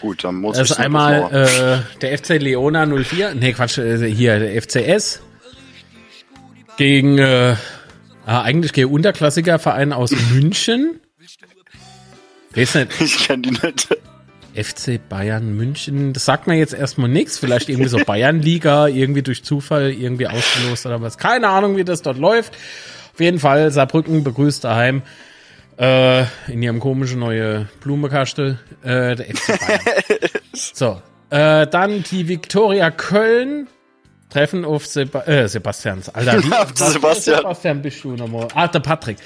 Gut, dann muss das ich einmal äh, der FC Leona 04, nee Quatsch, äh, hier der FCS gegen äh, ah, eigentlich gegen Unterklassikerverein aus München. Weiß nicht, ich kenne die nicht. FC Bayern München, das sagt mir jetzt erstmal nichts. Vielleicht irgendwie so Bayernliga, irgendwie durch Zufall, irgendwie ausgelost oder was. Keine Ahnung, wie das dort läuft. Auf jeden Fall, Saarbrücken begrüßt daheim äh, in ihrem komischen neue Blumekaste äh, der FC Bayern. so, äh, dann die Viktoria Köln treffen auf Seba äh, Sebastians. Alter, wie, Auf für Sebastian. Sebastian bist du nochmal? Ah, der Patrick.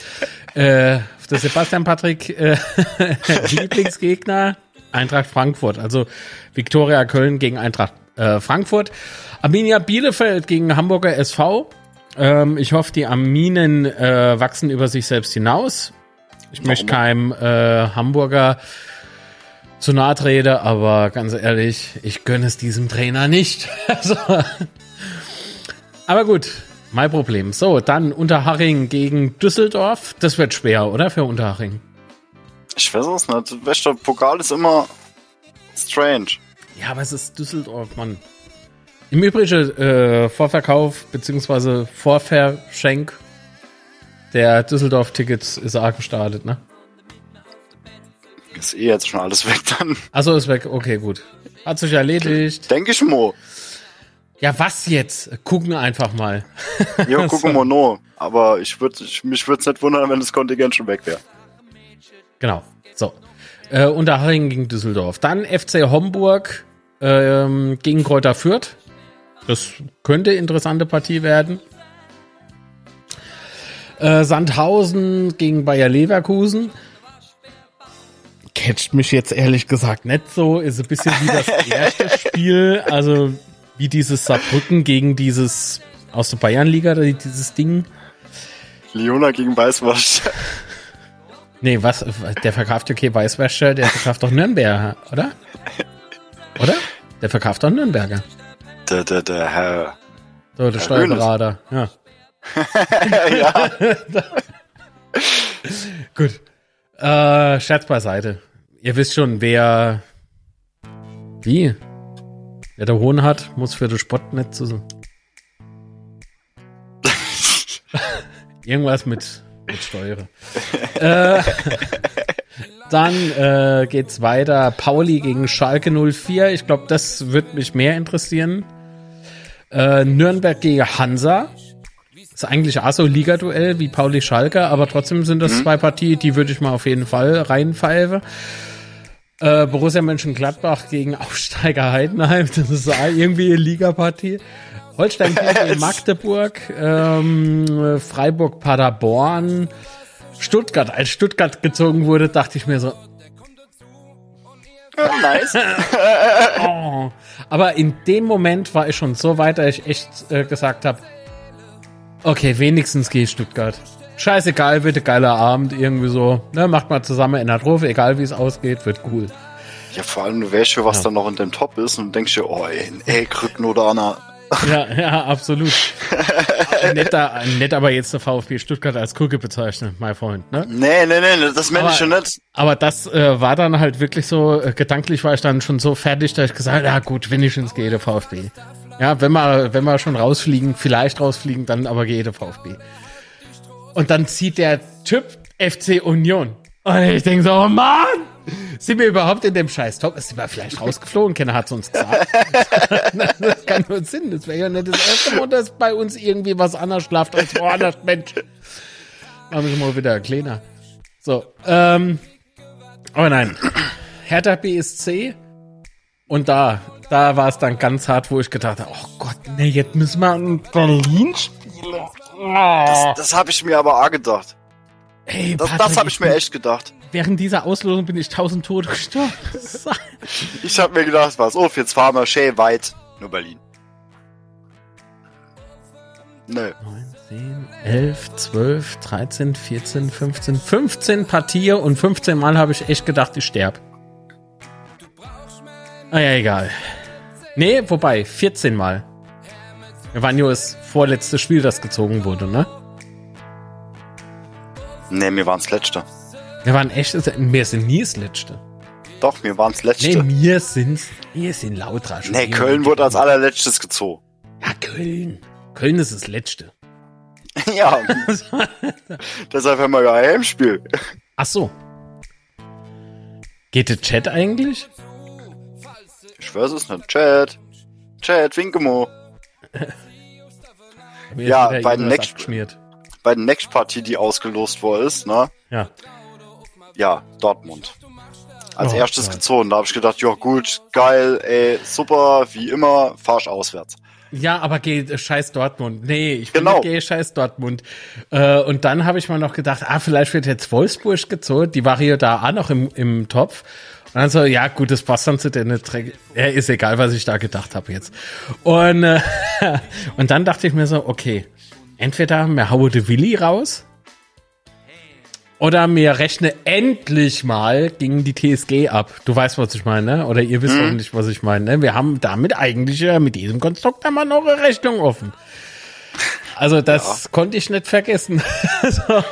Äh, auf der Sebastian Patrick äh, Lieblingsgegner Eintracht Frankfurt. Also Viktoria Köln gegen Eintracht äh, Frankfurt. Arminia Bielefeld gegen Hamburger SV. Ähm, ich hoffe, die Arminen äh, wachsen über sich selbst hinaus. Ich möchte keinem äh, Hamburger zu nahe trete, aber ganz ehrlich, ich gönne es diesem Trainer nicht. also, aber gut, mein Problem. So, dann Unterhaching gegen Düsseldorf. Das wird schwer, oder? Für Unterhaching. Ich weiß es nicht. Wächter Pokal ist immer strange. Ja, aber es ist Düsseldorf, Mann. Im Übrigen, äh, Vorverkauf beziehungsweise Vorverschenk der Düsseldorf-Tickets ist auch gestartet, ne? Ist eh jetzt schon alles weg dann. Achso, ist weg. Okay, gut. Hat sich erledigt. Denke ich mo. Ja, was jetzt? Gucken einfach mal. Ja, gucken wir no. Aber ich würd, ich, mich würde es nicht wundern, wenn das Kontingent schon weg wäre. Genau. So. Äh, Unterhaching gegen Düsseldorf. Dann FC Homburg ähm, gegen Kräuter Fürth. Das könnte interessante Partie werden. Äh, Sandhausen gegen Bayer Leverkusen. Catcht mich jetzt ehrlich gesagt nicht so. Ist ein bisschen wie das erste Spiel. Also wie dieses Saarbrücken gegen dieses aus der Bayernliga, dieses Ding. Leona gegen Weißwurst. Nee, was? Der verkauft okay Weißwäsche, der verkauft doch Nürnberger, oder? Oder? Der verkauft doch Nürnberger. Der, der, der Herr. So, der Herr Steuerberater, ja. Ja. Gut. Äh, Scherz beiseite. Ihr wisst schon, wer. Wie? Wer der Hohn hat, muss für den Spott nicht zu. Irgendwas mit, mit Steuere. äh, dann äh, geht's weiter. Pauli gegen Schalke 04. Ich glaube, das wird mich mehr interessieren. Äh, Nürnberg gegen Hansa. Ist eigentlich auch so Liga-Duell wie Pauli Schalke, aber trotzdem sind das zwei Partien, die würde ich mal auf jeden Fall reinpfeifen. Äh, Borussia Mönchengladbach gegen Aufsteiger Heidenheim, das ist irgendwie eine Ligapartie. Holstein gegen Magdeburg, ähm, Freiburg Paderborn, Stuttgart. Als Stuttgart gezogen wurde, dachte ich mir so, nice. oh. aber in dem Moment war ich schon so weit, dass ich echt äh, gesagt habe, okay, wenigstens gehe ich Stuttgart. Scheißegal, wird ein geiler Abend, irgendwie so. Ne, macht mal zusammen in der Trophäe, egal wie es ausgeht, wird cool. Ja, vor allem, du weißt schon, was Ja. da noch in dem Top ist und denkst dir, oh, ey, ein Eck-Rücken oder einer. Ja, ja, absolut. nett, da, nett aber jetzt der VfB Stuttgart als Krücke bezeichnen, mein Freund. Ne? Nee, nee, nee, das meine ich schon nicht. Aber das äh, war dann halt wirklich so, äh, gedanklich war ich dann schon so fertig, dass ich gesagt habe, ja gut, wenigstens gehe der VfB. Ja, wenn wir, wenn wir schon rausfliegen, vielleicht rausfliegen, dann aber gehe der VfB. Und dann zieht der Typ FC Union. Und ich denke so, oh Mann, sind wir überhaupt in dem scheiß Top? Sind wir vielleicht rausgeflogen? Keiner hat uns gesagt. das, kann nur Sinn. Das wäre ja nicht das erste Mal, dass bei uns irgendwie was anders schlaft als woanders, Mensch. Machen wir mal wieder kleiner. So, ähm, aber nein. Hertha BSC. Und da, da war es dann ganz hart, wo ich gedacht habe, oh Gott, nee, jetzt müssen wir in Berlin spielen. Oh. Das habe ich mir aber auch gedacht. Ey, Das, das habe ich mir echt gedacht. Während dieser Auslosung bin ich tausend Tote gestorben. Ich habe mir gedacht, pass auf, jetzt fahren wir schön weit. Nur Berlin. Nö. 9, 10, 11, 12, 13, 14, 15, 15 Partien und 15 Mal habe ich echt gedacht, ich sterb. Ah ja, egal. Nee, wobei, 14 Mal. Wir waren nur das vorletzte Spiel, das gezogen wurde, ne? Nee, mir waren's Letzte. Wir waren echt, wir sind nie das Letzte. Doch, mir waren's Nee, Letzte. wir sind's, wir sind lauter. Nee, Köln wurde als allerletztes gezogen. Ja, Köln. Köln ist das Letzte. ja. Deshalb haben wir ja ein Heimspiel. Ach so. Geht der Chat eigentlich? Ich weiß es nicht. Chat. Chat, Winkemo. Ja, bei den Next- abgeschmiert. Bei der Next Partie, die ausgelost worden ist, ne? Ja. Ja, Dortmund. Als Oh erstes Gott. gezogen. Da habe ich gedacht, ja gut, geil, ey, super, wie immer, fahrst auswärts. Ja, aber geh äh, scheiß Dortmund. Nee, ich Genau. nicht geh scheiß Dortmund. Äh, und dann habe ich mal noch gedacht, ah, vielleicht wird jetzt Wolfsburg gezogen. Die war hier da auch noch im, im Topf. Und dann so, ja gut, das passt dann zu den Dreck. Ja, ist egal, was ich da gedacht habe jetzt. Und, äh, und dann dachte ich mir so, okay, entweder mir haue de Willi raus oder mir rechne endlich mal gegen die TSG ab. Du weißt, was ich meine, ne? Oder ihr wisst hoffentlich, was ich meine. Ne? Wir haben damit eigentlich ja mit diesem Konstrukt einmal noch eine Rechnung offen. Also das konnte ich nicht vergessen. so.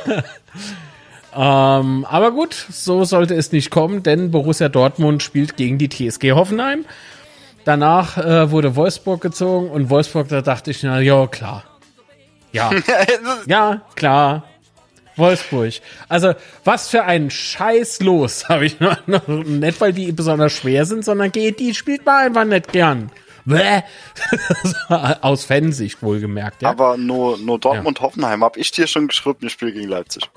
Ähm, aber gut, so sollte es nicht kommen, denn Borussia Dortmund spielt gegen die TSG Hoffenheim. Danach äh, wurde Wolfsburg gezogen und Wolfsburg, da dachte ich, na ja, klar. Ja, ja, klar. Wolfsburg. Also, was für ein Scheiß los, habe ich noch, noch. Nicht, weil die besonders schwer sind, sondern geht, die spielt man einfach nicht gern. Bäh. Aus Fansicht wohlgemerkt, ja. Aber nur, nur Dortmund-Hoffenheim hab ich dir schon geschrieben, ich spiele gegen Leipzig.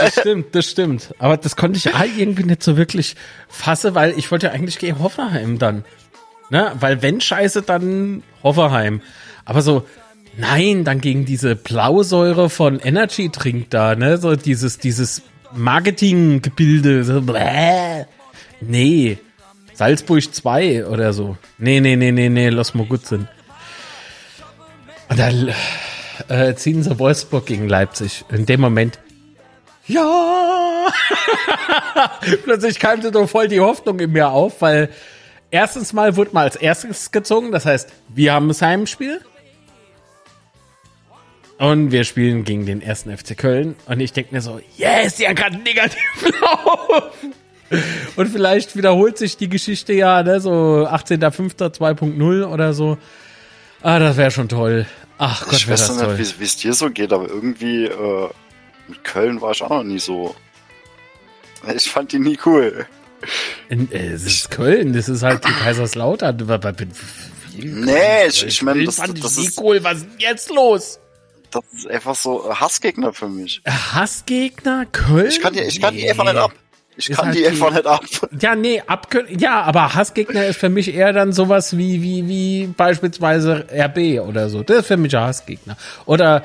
Das stimmt, das stimmt. Aber das konnte ich irgendwie nicht so wirklich fassen, weil ich wollte ja eigentlich gegen Hoffenheim dann. Ne? Weil wenn Scheiße, dann Hoffenheim. Aber so, nein, dann gegen diese Blausäure von Energy Drink da, ne? So dieses, dieses Marketinggebilde. So. Nee. Salzburg 2 oder so. Nee, nee, nee, nee, nee, lass mal gut sind. Und dann äh, ziehen sie Wolfsburg gegen Leipzig. In dem Moment. Ja! Plötzlich keimte doch voll die Hoffnung in mir auf, weil erstens mal wurde mal als erstes gezogen, das heißt, wir haben das Heimspiel. Und wir spielen gegen den ersten FC Köln. Und ich denke mir so, yes, die haben gerade negativ laufen. Und vielleicht wiederholt sich die Geschichte ja, ne, so 18.05. 2.0 oder so. Ah, das wäre schon toll. Ach Gott, ich weiß das nicht, wie es dir so geht, aber irgendwie äh, mit Köln war ich auch noch nie so. Ich fand die nie cool. In, äh, es ist Köln, das ist halt die Kaiserslautern. Nee, ich, ich meine, das, fand ich das, nie ist, cool. Was ist denn jetzt los? das ist einfach so Hassgegner für mich. Hassgegner, Köln? Ich kann die, ich kann die einfach nicht ab. Ich kann halt die die- einfach nicht ab. Ja, nee, abkönnen. Ja, aber Hassgegner ist für mich eher dann sowas wie, wie, wie beispielsweise RB oder so. Das ist für mich ein Hassgegner. Oder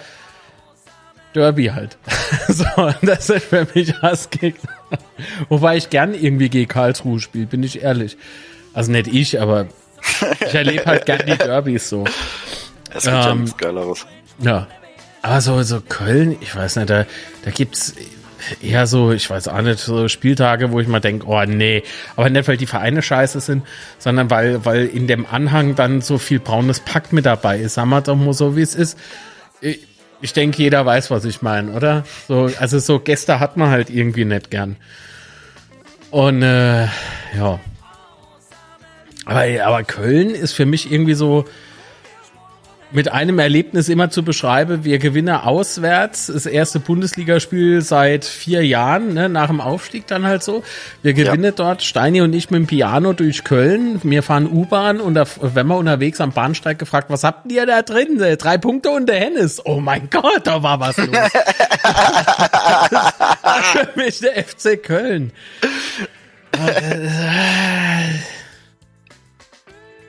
Derby halt. so, das ist für mich Hassgegner. Wobei ich gern irgendwie gegen Karlsruhe spiele, bin ich ehrlich. Also nicht ich, aber ich erlebe halt gern die Derbys so. Es gibt ja Ähm, nichts Geileres. Ja. Aber so, so Köln, ich weiß nicht, da, da gibt's eher so, ich weiß auch nicht, so Spieltage, wo ich mal denke, oh nee. Aber nicht, weil die Vereine scheiße sind, sondern weil, weil in dem Anhang dann so viel braunes Pack mit dabei ist. Sagen wir doch mal so, wie es ist. Ich, ich denke, jeder weiß, was ich meine, oder? So, also so Gäste hat man halt irgendwie nicht gern. Und äh, ja. Aber, aber Köln ist für mich irgendwie so, mit einem Erlebnis immer zu beschreiben. Wir gewinnen auswärts das erste Bundesligaspiel seit vier Jahren, ne, nach dem Aufstieg dann halt so. Wir gewinnen dort, Steini und ich mit dem Piano durch Köln. Wir fahren U-Bahn und da, wenn wir unterwegs am Bahnsteig gefragt, was habt ihr da drin? Äh, Drei Punkte und der Hennis. Oh mein Gott, da war was los. Für mich der FC Köln.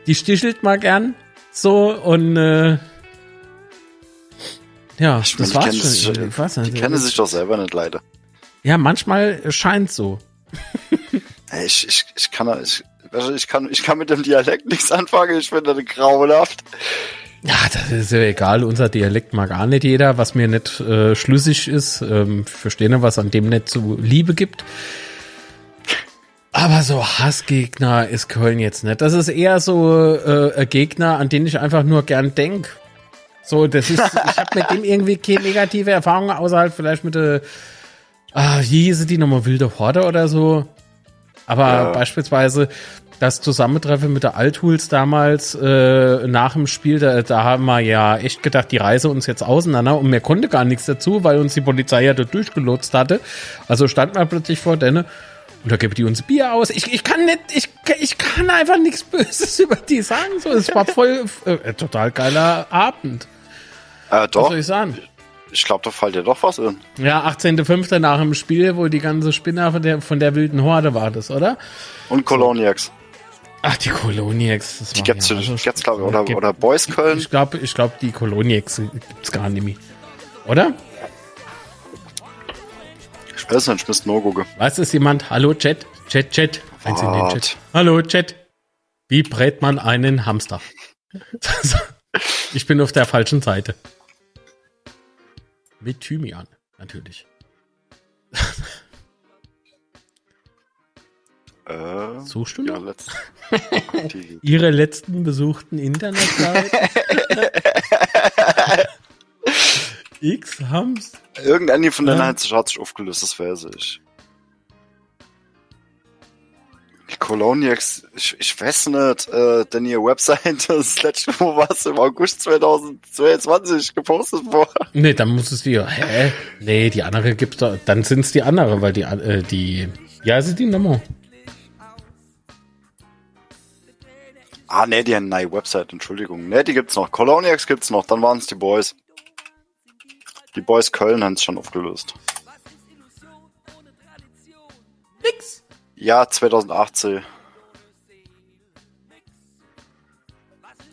Die stichelt mal gern so und äh, ja, Ich das war's sich, schon. Ich weiß nicht. die kennen sich doch selber nicht leider. Ja, manchmal scheint so. Ich, ich, ich kann, ich, also ich kann, ich kann mit dem Dialekt nichts anfangen. Ich finde das grauenhaft. Ja, das ist ja egal. Unser Dialekt mag auch nicht jeder, was mir nicht äh, schlüssig ist. Ähm, ich verstehe was an dem nicht so Liebe gibt. Aber so Hassgegner ist Köln jetzt nicht. Das ist eher so äh, ein Gegner, an den ich einfach nur gern denk. So, das ist, ich habe mit dem irgendwie keine negative Erfahrung, außer halt vielleicht mit der, ah, wie hieße die nochmal, Wilde Horde oder so. Aber Ja. beispielsweise das Zusammentreffen mit der Althuls damals äh, nach dem Spiel, da, da haben wir ja echt gedacht, die Reise uns jetzt auseinander und mir konnte gar nichts dazu, weil uns die Polizei ja dort durchgelotst hatte. Also stand man plötzlich vor denen da gibt die uns Bier aus. Ich, ich kann nicht, ich, ich kann einfach nichts Böses über die sagen. So, es war voll äh, total geiler Abend. Äh, Was doch, soll ich sagen? ich glaube, da fällt dir doch was in. Ja, 18.05. nach dem Spiel, wo die ganze Spinner von der, von der wilden Horde war das, oder? Und Coloniacs. Ach, die Koloniex. Das Die gibt's, ja ja, so gibt's glaube ich, oder, Gibt- oder Boys Köln. Ich glaube, ich glaub, die Koloniex gibt's gar nicht mehr. Oder? Nicht, ich müsste nur gucken. Weiß es jemand? Hallo, Chat? Chat, Chat. Eins in den. Chat. Hallo, Chat. Wie brät man einen Hamster? ich bin auf der falschen Seite. Mit Thymian, natürlich. Äh, Suchst du noch? letzt, die, Ihre letzten besuchten Internetseiten? X Hams. irgendeine von denen Ja. hat sich, hat sich aufgelöst, das weiß ich. Die Coloniacs, ich, ich weiß nicht, äh, denn ihr Website, das letzte Mal war es im August 2022 gepostet worden. Nee, dann muss es wieder. Hä? Nee, die andere gibt's doch. Dann sind's die andere, weil die, äh, die. Ja, sind die Nummer. Ah, nee, die haben eine neue Website, Entschuldigung. Nee, die gibt's noch. Coloniacs gibt's noch, dann waren's die Boys. Die Boys Köln haben es schon aufgelöst. Nix. Ja, 2018.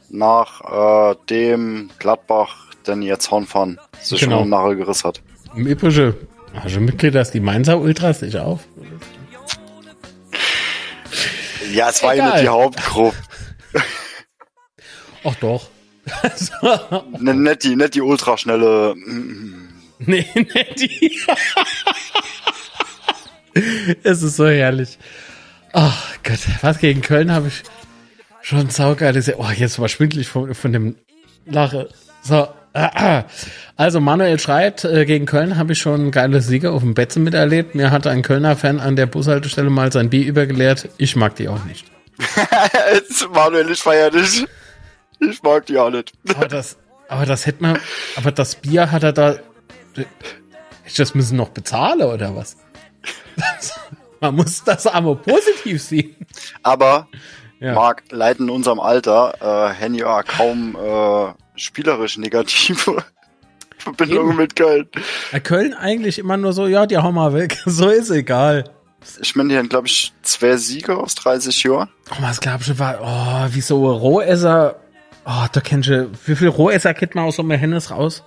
Nach äh, dem Gladbach denn jetzt Hornfahren sich genau. schon nachher gerissen hat. Übrige, hast du mitgekriegt, dass die Mainzer Ultras nicht auf? Ja, es war ja nicht die Hauptgruppe. Ach doch. Ne, nicht die, nicht die ultraschnelle. nee, nicht die. es ist so herrlich. Ach Gott, was gegen Köln habe ich schon saugeil. Oh, jetzt war schwindelig von, von dem Lache. So, ah, ah. also Manuel schreibt, äh, gegen Köln habe ich schon geile Siege auf dem Betze miterlebt. Mir hatte ein Kölner Fan an der Bushaltestelle mal sein Bier übergeleert. Ich mag die auch nicht. Manuel, ich feier dich. Ich mag die auch nicht. Aber das, aber das hätte man, aber das Bier hat er da, hätte ich das müssen noch bezahlen oder was? man muss das aber positiv sehen. Aber, Ja. Marc, leider in unserem Alter, äh, haben ja kaum äh, spielerisch negative Verbindungen mit Köln. Bei Köln eigentlich immer nur so, ja, die hauen mal weg. So ist egal. Ich meine, die haben, glaube ich, zwei Siege aus 30 Jahren. Oh, was glaubst du, war, oh, wie so Rohesser, oh, da kennst du, wie viel Rohesser kriegt man aus so einem Hennes raus?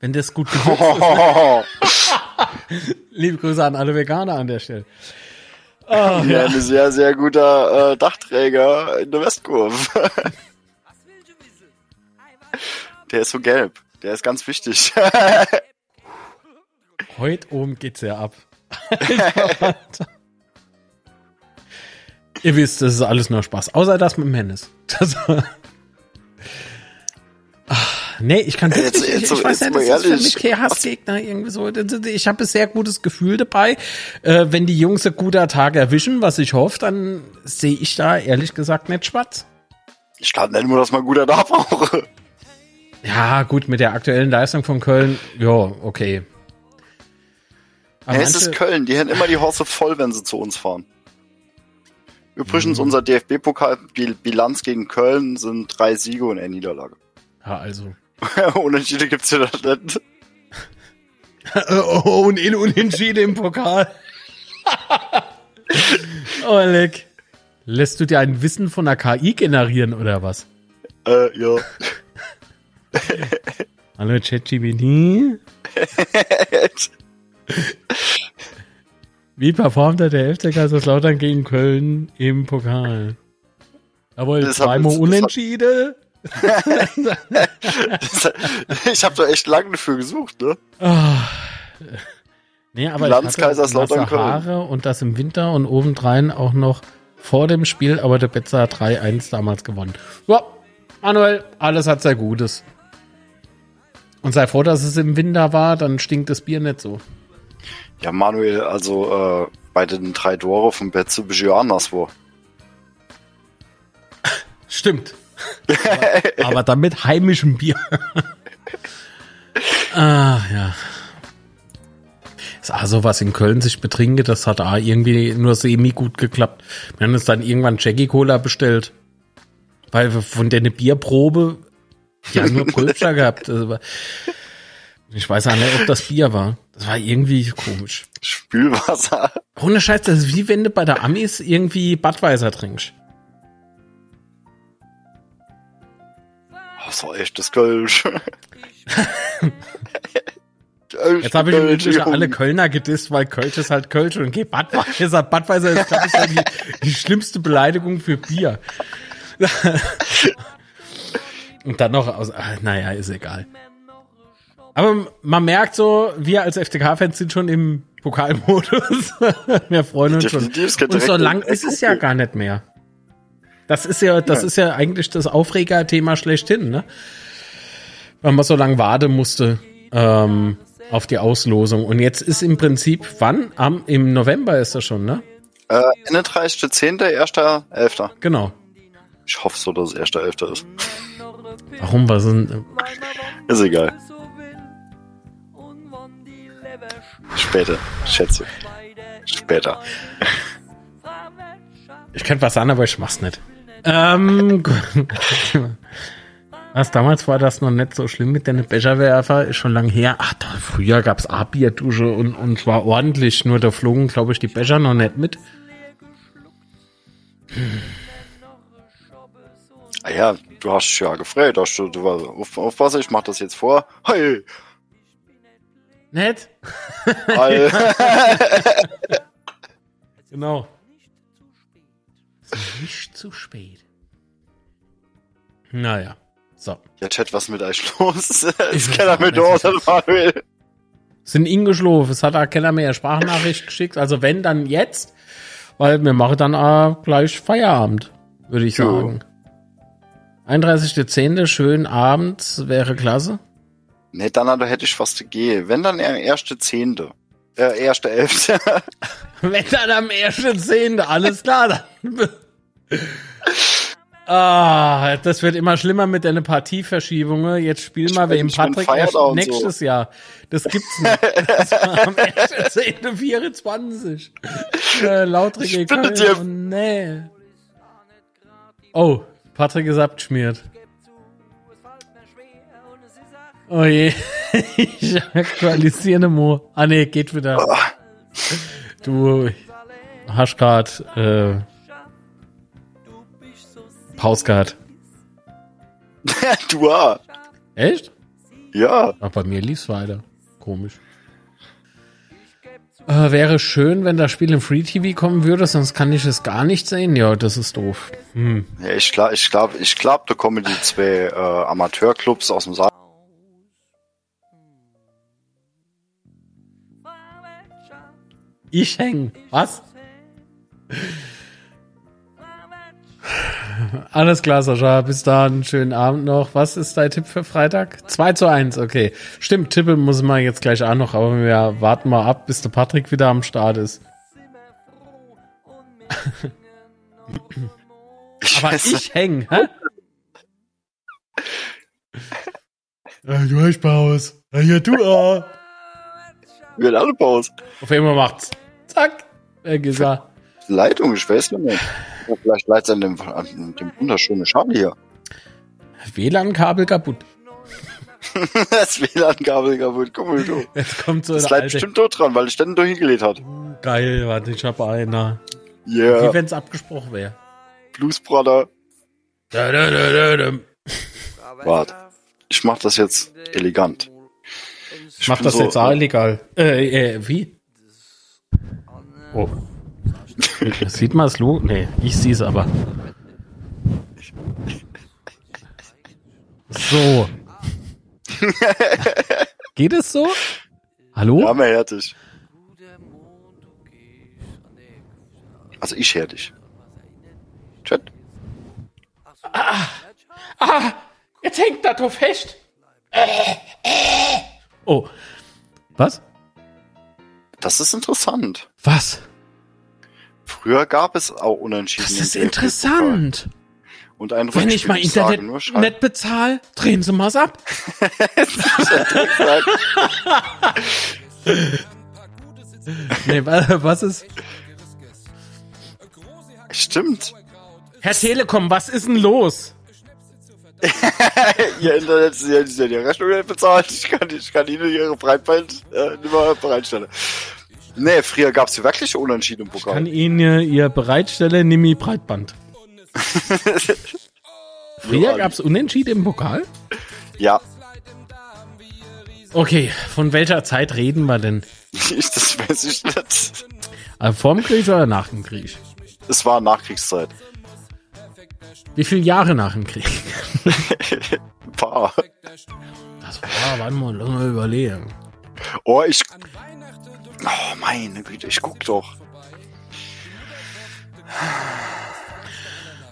Wenn das gut gewürzt ist. Liebe Grüße an alle Veganer an der Stelle. Oh, ja, ein sehr, sehr guter äh, Dachträger in der Westkurve. der ist so gelb. Der ist ganz wichtig. Heute oben geht's ja ab. Ihr wisst, das ist alles nur Spaß. Außer das mit dem Hennes. Das, Ach, nee, ich kann Jetzt- wirklich, jetzt ich, so- ich weiß ja, das mal ist für ehrlich, mich kein Hassgegner irgendwie so. Ich habe ein sehr gutes Gefühl dabei. Äh, wenn die Jungs einen guten Tag erwischen, was ich hoffe, dann sehe ich da ehrlich gesagt nicht schwarz. Ich glaube nicht nur, dass man guter da brauche. Ja, gut, mit der aktuellen Leistung von Köln, ja, okay. Aber Ja, es ist Köln. Die haben immer die Horse voll, wenn sie zu uns fahren. Übrigens, unser DFB-Pokal-Bilanz gegen Köln sind drei Siege und eine Niederlage. Ja, also. Unentschieden gibt's ja da nicht. Oh, und in Unentschieden im Pokal. oh, leck. Lässt du dir ein Wissen von der KI generieren oder was? Äh, ja. Hallo ChatGPT. Wie performt hat der FC Kaiserslautern gegen Köln im Pokal? Jawohl, zweimal Unentschieden. Ich habe da echt lange dafür gesucht, ne? Ah. Nee, aber Bilanz ich hatte Kaiserslautern nasse Haare und das im Winter und obendrein auch noch vor dem Spiel, aber der Betzer hat 3-1 damals gewonnen. Ja, Manuel, alles hat sehr Gutes. Und sei froh, dass es im Winter war, dann stinkt das Bier nicht so. Ja, Manuel, also äh, bei den drei Tore vom Betze bist du ja anderswo. Stimmt. Aber, aber dann mit heimischem Bier. ah, ja. Ist also was in Köln sich betrinke, das hat auch irgendwie nur semi gut geklappt. Wir haben uns dann irgendwann Jackie Cola bestellt. Weil wir von der eine Bierprobe, die haben nur Pröbscher gehabt. Also, war- ich weiß auch nicht, ob das Bier war. Das war irgendwie komisch. Spülwasser. Ohne Scheiß, das ist wie wenn du bei der Amis irgendwie Badweiser trinkst. Das war echtes Kölsch. Jetzt habe ich im alle Kölner gedisst, weil Kölsch ist halt Kölsch und geh Badweiser. Badweiser ist, glaube ich, die, die schlimmste Beleidigung für Bier. und dann noch aus, ah, naja, ist egal. Aber man merkt so, wir als FCK-Fans sind schon im Pokalmodus. wir freuen uns schon. Definitiv, geht Und so lang ist es ja gar nicht mehr. Das ist ja, das Ja. ist ja eigentlich das Aufregerthema schlechthin, ne? Weil man so lange warten musste ähm, auf die Auslosung. Und jetzt ist im Prinzip, wann? Am, Im November ist das schon, ne? Äh, 31.10., 1.11. Genau. Ich hoffe so, dass es 1.11. ist. Warum? Was sind, Ist egal. Später, schätze. Später. ich könnte was sagen, aber ich mach's nicht. Ähm, gut. was damals war das noch nicht so schlimm mit den Becherwerfer, ist schon lang her. Ach, da, früher gab's A-Bierdusche und, und zwar ordentlich, nur da flogen, glaube ich, die Becher noch nicht mit. Ah ja, du hast ja gefreut. Hast du, du war, auf, aufpassen, ich mach das jetzt vor. Hey, Nett? Hi. Genau. Ist nicht zu spät. Naja. So. ja, Chat, was mit euch los? Ich weiß kenne mit ist. Manuel. Sind ingeschlafen. Es hat auch keiner mehr Sprachnachricht geschickt. Also wenn, dann jetzt. Weil wir machen dann auch gleich Feierabend, würde ich Jo. sagen. 31.10. schönen Abend, wäre klasse. Nee, dann da hätte ich fast gegeben. Wenn dann eher erste Zehnte. Äh, erste Elfte. Wenn dann am 1.10. alles klar, dann. Ah, das wird immer schlimmer mit deinen Partieverschiebungen. Jetzt spiel mal wegen Patrick erst nächstes Jahr. Das gibt's nicht. Das war am 1.10.24. Äh, Ich bitte Köln. Oh, nee. Oh, Patrick ist abgeschmiert. Oh je. ich aktualisiere Mo. Ah nee, geht wieder. Du hast grad äh, Gehabt. du ah. Echt? Ja. Ach, bei mir lief's weiter. Komisch. Äh, wäre schön, wenn das Spiel im Free TV kommen würde, sonst kann ich es gar nicht sehen. Ja, das ist doof. Hm. ja ich glaube, ich glaube, ich glaube, da kommen die zwei äh, Amateurclubs aus dem Saal. Ich häng. Was? Alles klar, Sascha. Bis dann. Schönen Abend noch. Was ist dein Tipp für Freitag? 2 zu 1, okay. Stimmt, tippen muss man jetzt gleich auch noch, aber wir warten mal ab, bis der Patrick wieder am Start ist. Aber weiß ich häng, hä? Du hast Pause. Ja, du auch. Wir haben alle Pause. Auf einmal macht's. Zack. Wer gesagt. Leitung, ich weiß nicht. Ja, vielleicht leitet es an dem, an dem wunderschönen Schal hier. WLAN-Kabel kaputt. das WLAN-Kabel kaputt. Guck mal, du. Jetzt kommt so Das bleibt alte. bestimmt dort dran, weil ich den da hingelegt hat. Geil, warte, ich hab einer. Wie Yeah. wenn's abgesprochen wäre. Blues Brother. Da, da, da, da, da. Warte. Ich mach das jetzt elegant. Ich mach das so- jetzt auch illegal. Äh, äh, wie? Oh. Sieht man das Logo? Nee, ich sehe es aber. So. Geht es so? Hallo? Ja, mehr härtig. Also ich hör dich. Chat. Ah, jetzt hängt das doch fest. Oh. Was? Das ist interessant. Was? Früher gab es auch Unentschieden. Das ist interessant. Und ein Wenn ich mal sage Internet nicht bezahle, drehen Sie mal's ab. Nee, wa- was ist? Stimmt. Herr Telekom, was ist denn los? Ihr Internet ist ja die Rechnung nicht bezahlt. Ich kann, ich kann Ihnen Ihre Breitband äh, nicht mehr bereitstellen. Nee, früher gab es wirklich Unentschieden im Kann Pokal. Ihnen Ihr bereitstellen, nimm ich Breitband. Früher gab's Unentschieden im Pokal? Ja, Okay, von welcher Zeit reden wir denn? ich, das weiß ich nicht. Also vorm Krieg oder nach dem Krieg? Es war Nachkriegszeit. Wie viele Jahre nach dem Krieg? Ein paar. Das war, warte mal, lass mal überlegen. Oh, ich. Oh, meine Güte, ich guck doch.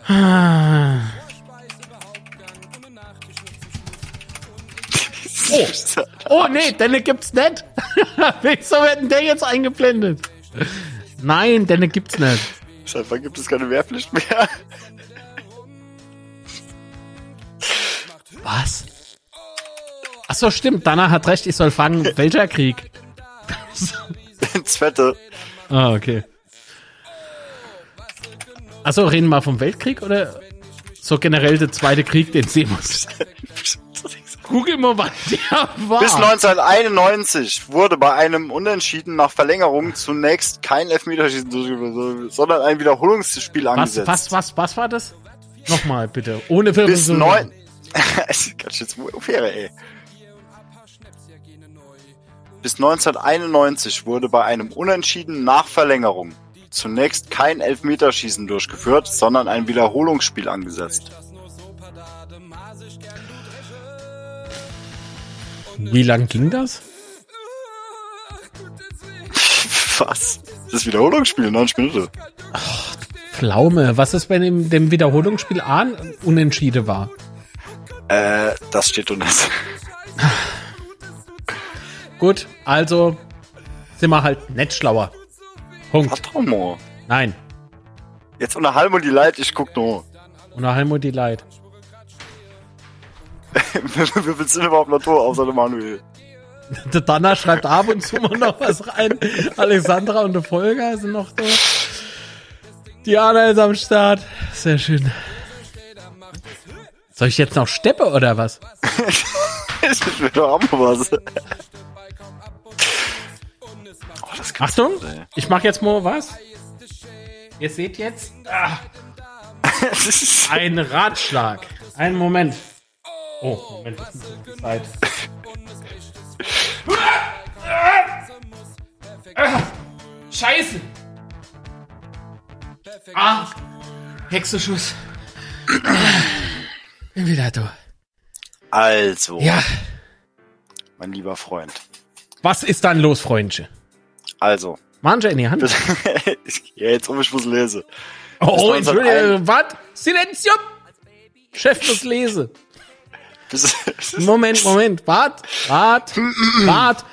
Ah. Oh nee, denn gibt's nicht. Wieso wird denn der jetzt eingeblendet? Nein, denn gibt's nicht. Wann gibt es keine Wehrpflicht mehr? Was? Ach so, stimmt. Dana hat recht. Ich soll fragen, welcher Krieg? Zwette. Ah, okay. Ach so, reden wir vom Weltkrieg oder so generell der zweite Krieg, den sehen muss? google mal, was der war. Bis 1991 wurde bei einem Unentschieden nach Verlängerung zunächst kein Elfmeterschießen durchgeführt, sondern ein Wiederholungsspiel was, angesetzt. was, was, was war das? Nochmal, bitte. Ohne Bis Wirbelsäule. neun. Ganz schön ey. Bis 1991 wurde bei einem Unentschieden nach Verlängerung zunächst kein Elfmeterschießen durchgeführt, sondern ein Wiederholungsspiel angesetzt. Wie lang ging das? Was? Das Wiederholungsspiel, 90 Minuten. Pflaume. Was ist, wenn im dem Wiederholungsspiel A ein Unentschiede war? Äh, das steht unten. Gut, also sind wir halt nicht schlauer. Punkt. Warte mal. Nein. Jetzt unter Halm und die Leid, ich guck nur. Und nach Helmut die Leid. Viel sind überhaupt noch Tor außer der Manuel? Der Danner schreibt ab und zu mal noch was rein. Alexandra und der Volker sind noch da. Diana ist am Start. Sehr schön. Soll ich jetzt noch steppe oder was? ich will doch auch mal was. Das Achtung, ey. ich mach jetzt mal was. Ihr seht jetzt ah, ein Ratschlag. Einen Moment. Oh, Moment, das ist die Zeit. Ah, Scheiße. Ah, Hexenschuss. Bin wieder da. Also, Ja, mein lieber Freund. was ist dann los, Freundchen? Also, Manja in die Hand. ja, jetzt um ich muss lesen. Oh, Bis Entschuldigung, was? Silenzium! Chef muss lesen. Bis, Moment, Moment, wart, wart, wart.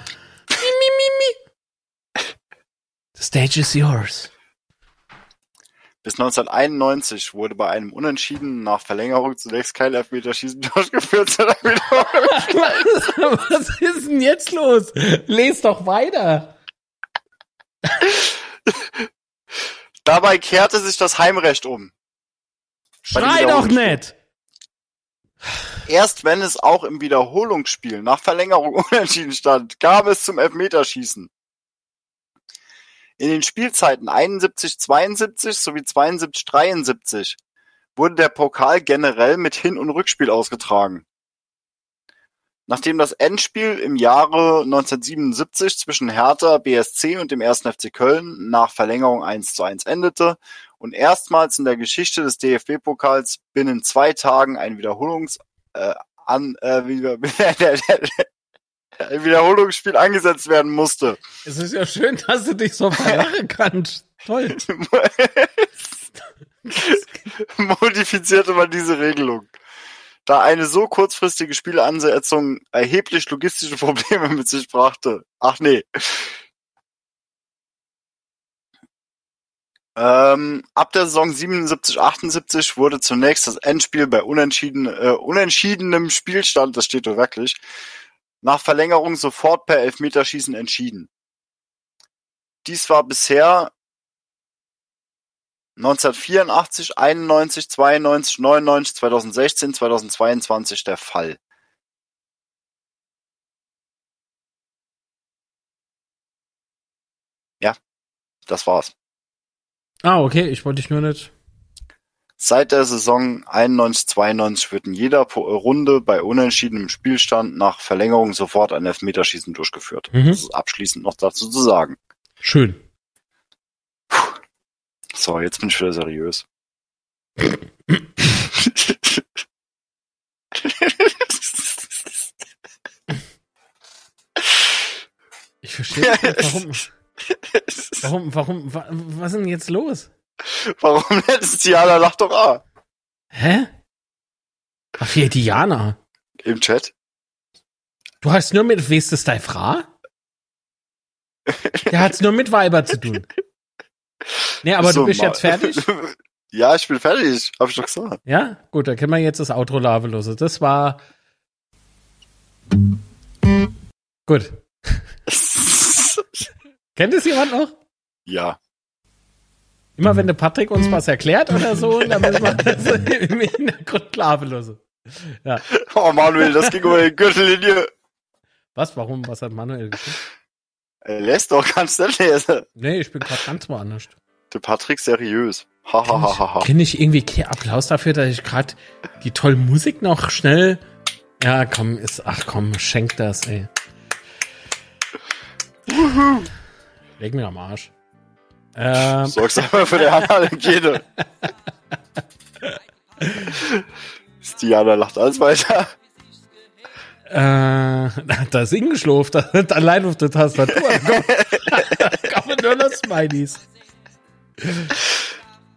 Mi, mi, mi, mi. The stage is yours. bis 1991 wurde bei einem Unentschieden nach Verlängerung zunächst kein Elfmeterschießen durchgeführt, sondern wieder Was, was ist denn jetzt los? Lest doch weiter. Dabei kehrte sich das Heimrecht um. Schrei doch nicht. Erst wenn es auch im Wiederholungsspiel nach Verlängerung unentschieden stand, kam es zum Elfmeterschießen. In den Spielzeiten 71-72 sowie 72-73 wurde der Pokal generell mit Hin- und Rückspiel ausgetragen. Nachdem das Endspiel im Jahre 1977 zwischen Hertha BSC und dem 1. FC Köln nach Verlängerung 1 zu 1 endete und erstmals in der Geschichte des DFB-Pokals binnen zwei Tagen ein Wiederholungs äh, an, äh, ein Wiederholungsspiel angesetzt werden musste. Es ist ja schön, dass du dich so verlachen kannst. Toll. modifizierte man diese Regelung. Da eine so kurzfristige Spielansetzung erheblich logistische Probleme mit sich brachte. Ach nee. Ähm, ab der Saison 77, 78 wurde zunächst das Endspiel bei unentschieden, äh, unentschiedenem Spielstand, das steht doch wirklich, nach Verlängerung sofort per Elfmeterschießen entschieden. Dies war bisher 1984, 91, 92, 99, 2016, 2022 der Fall. Ja, das war's. Ah, okay, ich wollte dich nur nicht. Seit der Saison 91-92 wird in jeder Runde bei unentschiedenem Spielstand nach Verlängerung sofort ein Elfmeterschießen durchgeführt. Mhm. Das ist abschließend noch dazu zu sagen. Schön. So, jetzt bin ich wieder seriös. Ich verstehe nicht, warum, warum, warum, wa, was ist denn jetzt los? Warum letztes Jahr lacht doch A? Hä? Ach, hier, Diana. Im Chat? Du hast nur mit, weißt du, deine Frau? Der hat's nur mit Weiber zu tun. Nee, aber So, du bist mal- jetzt fertig? Ja, ich bin fertig. Hab ich doch gesagt. Ja? Gut, dann können wir jetzt das Outro lavelose. Das war. Gut. Kennt es jemand noch? ja. Immer wenn der Patrick uns was erklärt oder so, dann müssen wir das im Hintergrund lavelose. Ja. Oh, Manuel, das ging über die Gürtellinie. Was? Warum? Was hat Manuel geschrieben? Er lässt doch ganz nicht lesen. Nee, ich bin gerade ganz woanders. Der Patrick seriös. Ha, ha, ha, ha, ha. Kriege ich irgendwie Applaus dafür, dass ich gerade die tolle Musik noch schnell. Ja, komm, ist. Ach komm, schenk das, ey. Leg mir am Arsch. Ähm, Sorgst einmal für die Handhygiene. Stiana lacht alles weiter. äh, da ist hingeschlurft, da hat allein auf der Tastatur. Da kommen nur noch Smileys.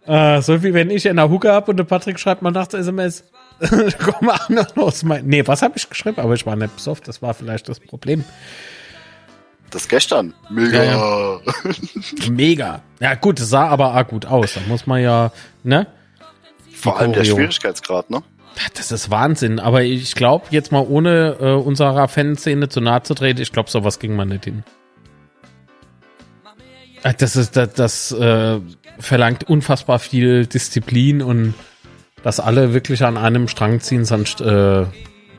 Äh, so wie wenn ich in der Hucke hab und der Patrick schreibt mal nachts SMS. Komm mal los. Smiley. Nee, was habe ich geschrieben? Aber ich war nicht besoffen, das war vielleicht das Problem. Das gestern. Mega. Ja, Mega. Ja, gut, es sah aber auch gut aus. Da muss man ja, ne? Vor allem der. Schwierigkeitsgrad, ne? Ja, Das ist Wahnsinn. Aber ich glaube, jetzt mal ohne äh, unserer Fanszene zu nahe zu treten, ich glaube, sowas ging man nicht hin. Äh, Das ist, das, das äh, verlangt unfassbar viel Disziplin und dass alle wirklich an einem Strang ziehen, sonst äh,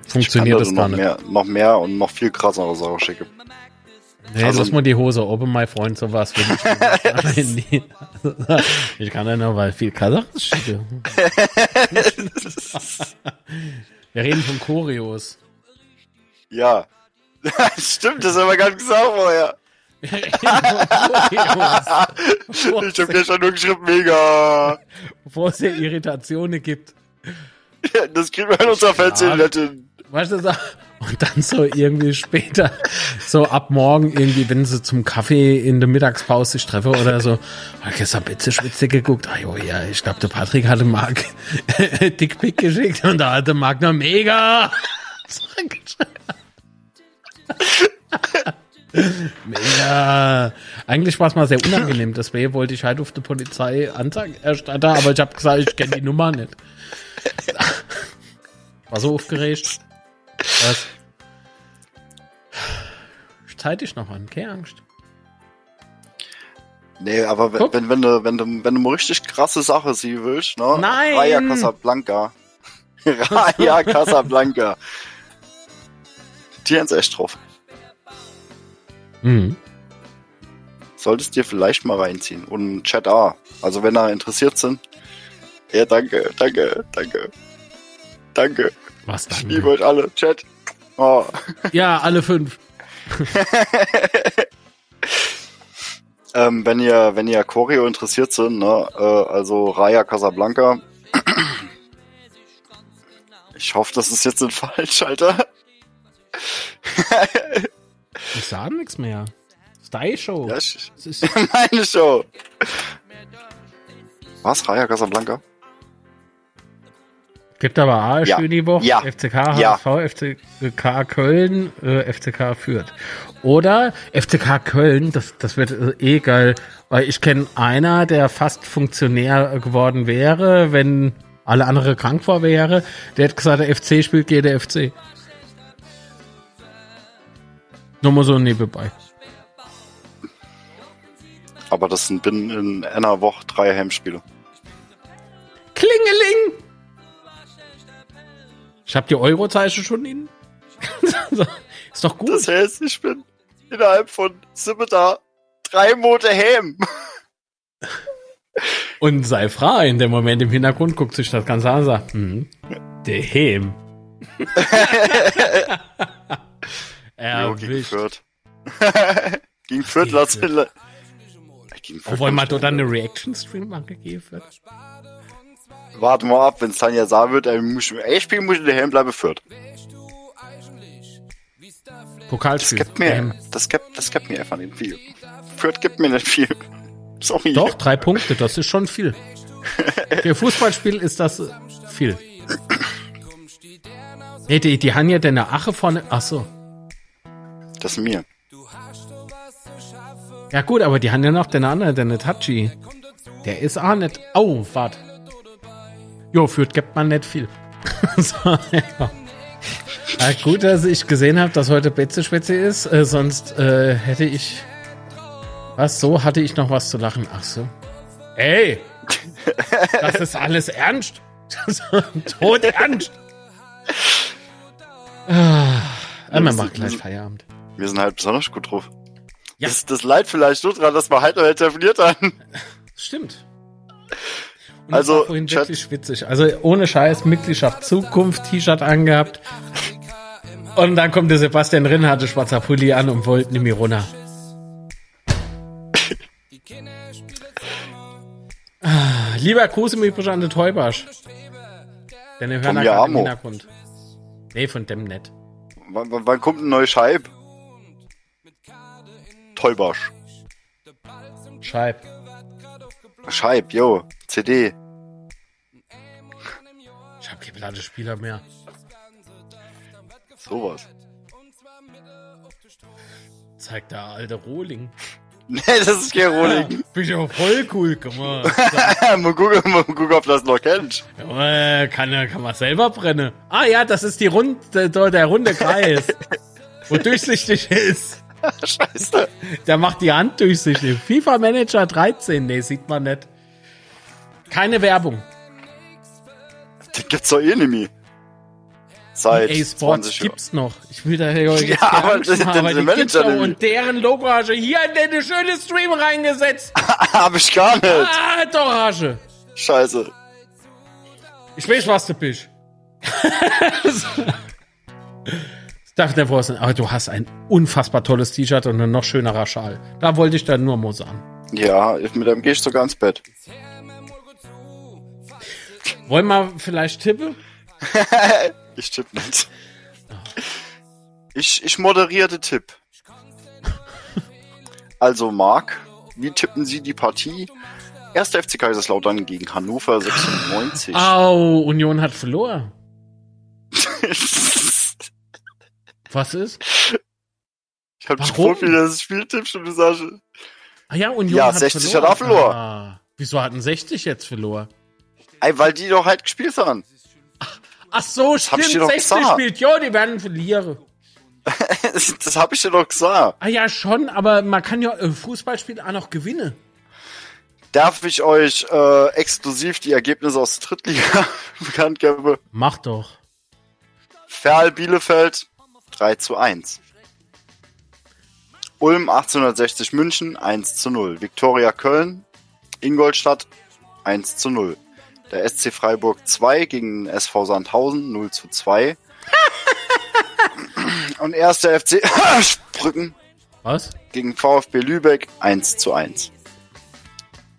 funktioniert das gar nicht. noch mehr, noch mehr und noch viel krassere Sachen schicken. Nee, Also- lass mal die Hose oben, mein Freund, sowas will ich nicht. Ich kann ja nur, weil viel Kasach schicke. Wir reden von Choreos. Ja. Stimmt, das haben wir gar nicht gesagt vorher. Ich habe gestern nur geschrieben, mega. Bevor es hier Irritationen gibt. Das kriegen wir in unserer hin. Weißt du, und dann so irgendwie später, so ab morgen irgendwie, wenn sie zum Kaffee in der Mittagspause sich treffen oder so, ich gestern Bitze Spitze geguckt. Ah, jo, ja, ich glaube, der Patrick hatte Marc Dickpick geschickt und da hatte Marc noch mega. Mega. Eigentlich war es mal sehr unangenehm. Deswegen wollte ich halt auf die Polizei Anzeige erstatten, aber ich habe gesagt, ich kenne die Nummer nicht. War so aufgeregt. Was? Ich zeig dich noch an, keine Angst. Nee, aber wenn, wenn, wenn, du, wenn, du, wenn du mal richtig krasse Sache sehen willst, ne? Nein! Raya Casablanca. Raya Casablanca. Die haben's echt drauf. Mhm. Solltest dir vielleicht mal reinziehen. Und Chat A. Also wenn da interessiert sind. Ja, danke, danke, danke. Danke. Was Ich dann? liebe euch alle. Chat. Oh. Ja, alle fünf. Ähm, wenn ihr, wenn ihr Choreo interessiert sind, ne, äh, also Raya Casablanca. Ich hoffe, das ist jetzt nicht falsch, Alter. Ich sag nichts mehr. Style Show. Ja, ich, Das ist, meine Show. Was? Raya Casablanca? gibt aber A, Ja. schön die Woche. Ja. FCK, Ja. HSV, FCK Köln, äh, FCK Fürth. Oder FCK Köln, das, das wird äh, eh geil, weil ich kenne einer, der fast Funktionär geworden wäre, wenn alle andere krank war wäre. Der hat gesagt, der FC spielt gegen der FC. Nur mal so nebenbei. Aber das sind binnen in einer Woche drei Heimspiele. Klingeling! Ich hab die Eurozeichen schon in. Ist doch gut. Das heißt, ich bin innerhalb von da drei Monate heim. Und sei frei, in dem Moment im Hintergrund guckt sich das Ganze an und sagt, hm, der Hem. Jo, gegen. Fürth. gegen Fürth lass Gegen Fürth Obwohl dort dann eine Reaction-Stream machen gegeben wird. Warte mal ab, wenn Tanja sagen wird, ey, muss ich, ey, spielen muss ich daheim bleiben Fürth. Das Pokalspiel. gibt mir, Ähm, das gibt, das gibt mir einfach nicht viel. Fürth gibt mir nicht viel. Doch, drei Punkte, das ist schon viel. Für Fußballspiel ist das viel. Nee, die, die haben ja deine Ache vorne. Ach so. Das ist mir. Ja gut, aber die haben ja noch den anderen, den Tachi. Der ist auch nicht. Oh, warte. Jo, führt gibt man nicht viel. so, ja. ja, gut, dass ich gesehen habe, dass heute Betze-Schwätze ist. Äh, sonst äh, hätte ich. Was? So hatte ich noch was zu lachen. Ach so. Ey! Das ist alles ernst. Tot ernst. Ah, man macht gleich Feierabend. Wir sind halt besonders gut drauf. Ja. Das, das leid vielleicht nur dran, dass wir halt noch telefoniert haben. Stimmt. Und Also, vorhin Chat- wirklich witzig. Also ohne Scheiß, Mitgliedschaft Zukunft, T-Shirt angehabt. Und dann kommt der Sebastian Rinn, hatte schwarzer Pulli an und wollte nicht mehr runter. Ah, Lieber Gruß im Übrigen an den Teubasch. Denn wir hören mir im. Hintergrund. Nee, von dem nicht. Wann, wann, kommt eine neue Scheib? Teubarsch. Scheib. Scheib, yo. CD. Ich hab keine Ladespieler mehr. Sowas. Zeigt der alte Rohling. Nee, das ist kein Rohling. Bin ich aber voll cool, guck mal. mal gucken, mal gucken, ob das noch kennt. Äh, kann, ja- kann man selber brennen. Ah ja, das ist die Rund, der, der runde Kreis. wo durchsichtig ist. Scheiße. Der macht die Hand durchsichtig. FIFA Manager 13, nee, sieht man nicht. Keine Werbung. Den gibt's doch eh nicht mehr. Seit EA Sports 20 Jahren. gibt's noch. Ich will da ja, jetzt Ja, aber den- den- aber den Manager noch. Und deren du hier in den schönen Stream reingesetzt. Hab ich gar nicht. Ah, doch, Hasche. Scheiße. Ich weiß, was du bist. Nicht wahr sein, aber du hast ein unfassbar tolles T-Shirt und ein noch schönerer Schal. Da wollte ich dann nur sagen. Ja, mit dem gehe ich sogar ins Bett. Wollen wir vielleicht tippen? Ich tippe nicht. Ich, ich moderierte Tipp. Also, Marc, wie tippen Sie die Partie? 1. FC Kaiserslautern gegen Hannover 96. Au, Union hat verloren. Was ist? ich hab dich Warum? Profi, das Spiel tippst und du sagst, Ah ja, Union Ja, hat 60 verloren. hat er verloren. Ah, wieso hatten 60 jetzt verloren? ey, weil die doch halt gespielt haben. Ach so, hab stimmt, ich dir doch 60 gesagt. spielt. Jo, die werden verlieren. das hab ich dir doch gesagt. Ah ja, schon, aber man kann ja äh, Fußballspiel auch noch gewinnen. Darf ich euch äh, exklusiv die Ergebnisse aus der Drittliga bekannt geben? Mach doch. Ferl Bielefeld 3 zu 1. Ulm 1860 München 1 zu 0. Viktoria Köln, Ingolstadt 1 zu 0. Der SC Freiburg 2 gegen den SV Sandhausen 0 zu 2. Und erster FC Sprücken Was? gegen VfB Lübeck 1 zu 1.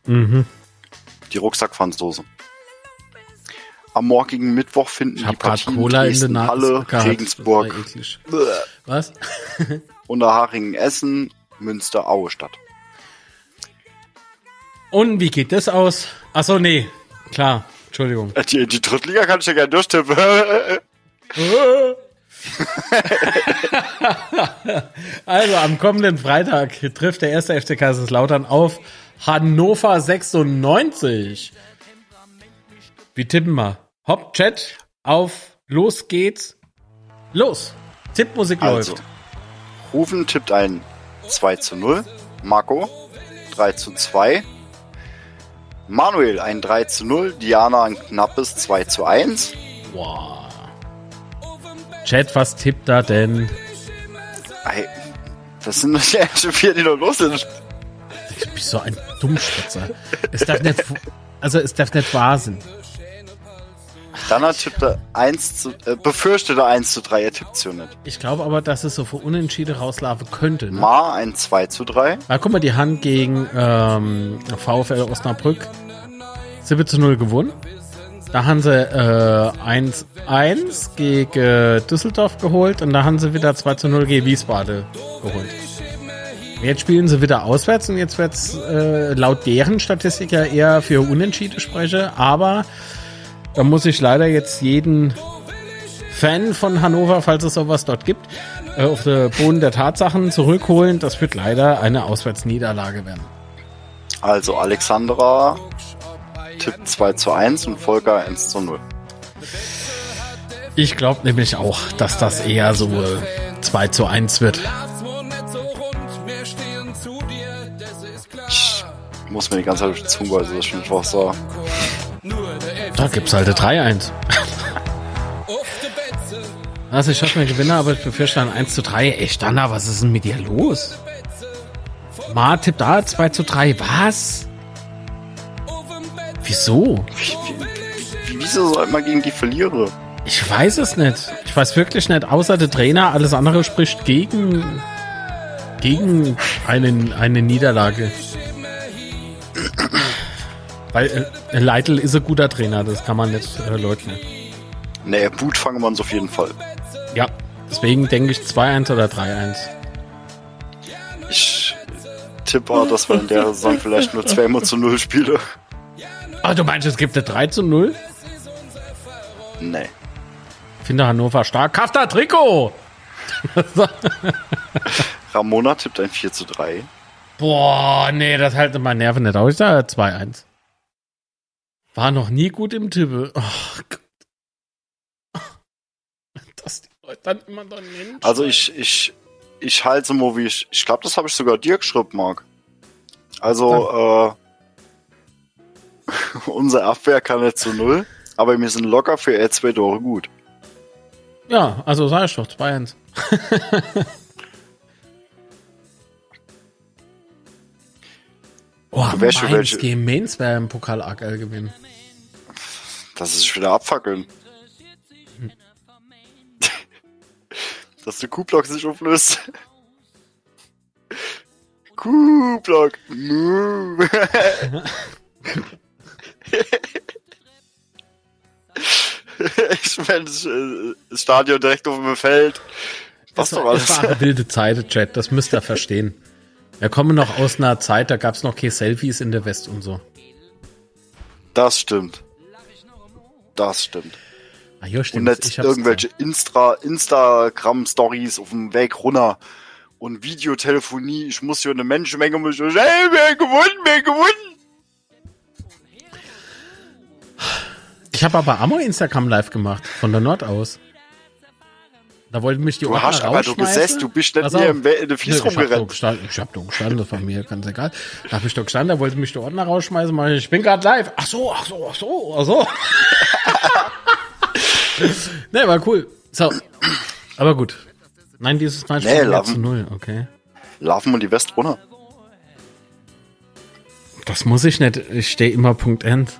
Mhm. Die Rucksackpfandsoße. Am morgigen Mittwoch finden Ich die Partien Cola in der Dresden, Nase Halle, gehabt. Regensburg. Was? Unterhaching, Essen, Münster, Aue statt. Und wie geht das aus? Ach so, nee. Klar. Entschuldigung. Äh, Die, die Drittliga kann ich ja gerne durchtippen. Also am kommenden Freitag trifft der erste FC Kaiserslautern auf Hannover 96. Wie tippen wir? Hopp, Chat, auf, los geht's. Los. Tippmusik Also, läuft. Rufen tippt ein 2 zu 0. Marco 3 zu 2. Manuel ein 3 zu 0. Diana ein knappes 2 zu 1. Wow. Chat, was tippt da denn? Ey, das sind die ersten vier, die noch los sind. Du bist so ein Dummspitzer. Es darf nicht, also es darf nicht wahr sein. Dana tippte 1 zu, äh, befürchtete 1 zu 3. Er tippt so nicht. Ich glaube aber, dass es so für Unentschieden rauslaufen könnte. Ne? Ma ein 2 zu 3. Ah, guck mal, die Hand gegen ähm, VfL Osnabrück 7 zu 0 gewonnen. Da haben sie äh, 1-1 gegen Düsseldorf geholt und da haben sie wieder 2 zu 0 gegen Wiesbaden geholt. Jetzt spielen sie wieder auswärts und jetzt wird's äh, laut deren Statistik ja eher für Unentschieden sprechen, aber da muss ich leider jetzt jeden Fan von Hannover, falls es sowas dort gibt, äh, auf den Boden der Tatsachen zurückholen. Das wird leider eine Auswärtsniederlage werden. Also Alexandra tippt 2 zu 1 und Volker 1 zu 0. Ich glaube nämlich auch, dass das eher so äh, 2 zu 1 wird. Ich muss mir die ganze Zeit durch die Zunge beißen, das ist schon einfach so. Da gibt's halt eine 3-1. Also ich hoffe, wir gewinnen, aber ich befürchte dann 1 zu 3. Ey, Standard, was ist denn mit dir los? Ma tippt da 2 zu 3. Was? Wieso? Wie, wieso soll man gegen die verlieren? Ich weiß es nicht. Ich weiß wirklich nicht. Außer der Trainer, alles andere spricht gegen, gegen eine, eine Niederlage. Weil äh, Leitl ist ein guter Trainer, das kann man nicht äh, leugnen. Nee, Wut fangen wir uns auf jeden Fall. Ja, deswegen denke ich 2-1 oder 3-1. Ich tippe auch, dass wir in der Saison vielleicht nur zweimal zu null spielen. Ah, du meinst, es gibt eine 3 zu 0? Nee. Finde Hannover stark. Kafta Trikot! Ramona tippt ein 4 zu 3. Boah, nee, das halte meine Nerven nicht aus. Ich sage 2-1. War noch nie gut im Tippe. Oh Gott. Dass die Leute dann immer da nennen. Also ich, ich, ich halte so mal wie ich. Ich glaube, das habe ich sogar dir geschrieben, Marc. Also, äh, unser Abwehr kann nicht zu null, aber wir sind locker für r zwei Tore gut. Ja, also sag ich doch, 2-1. oh, Du wärst Mainz welche- gegen Mainz wäre im Pokal AKL gewinnen. Das ist wieder abfackeln. Dass der Q-Block sich auflöst. Mu. ich meine, das, äh, Stadion direkt auf dem Feld. Was Das doch war, alles. das war eine wilde Zeit, Chat, das müsst ihr verstehen. Wir kommen noch aus einer Zeit, da gab es noch keine Selfies in der West und so. Das stimmt. Das stimmt. Ah, Und stimmt. nicht Ich hab's irgendwelche Insta Instagram-Stories auf dem Weg runter. Und Videotelefonie, ich muss hier eine Menschenmenge, muss ich, hey, wer gewonnen, wer gewonnen? Ich habe aber Ammo Instagram live gemacht, von der Nord aus. Da wollten mich die Du Ordner hast aber du rausschmeißen. gesessen, du bist nicht auf. im in der Fies Nee, ich hab doch rumgerannt. gestanden, ich hab doch gestanden, das war mir ganz egal. Da hab ich doch gestanden, da wollte mich der Ordner rausschmeißen, meinte ich, ich bin gerade live. Ach so, ach so, ach so, ach so. ne, war cool. So. Aber gut. Nein, dieses Mal Nee, Lappen. zu null, okay. Laufen wir die West runter. Das muss ich nicht, ich stehe immer Punkt End.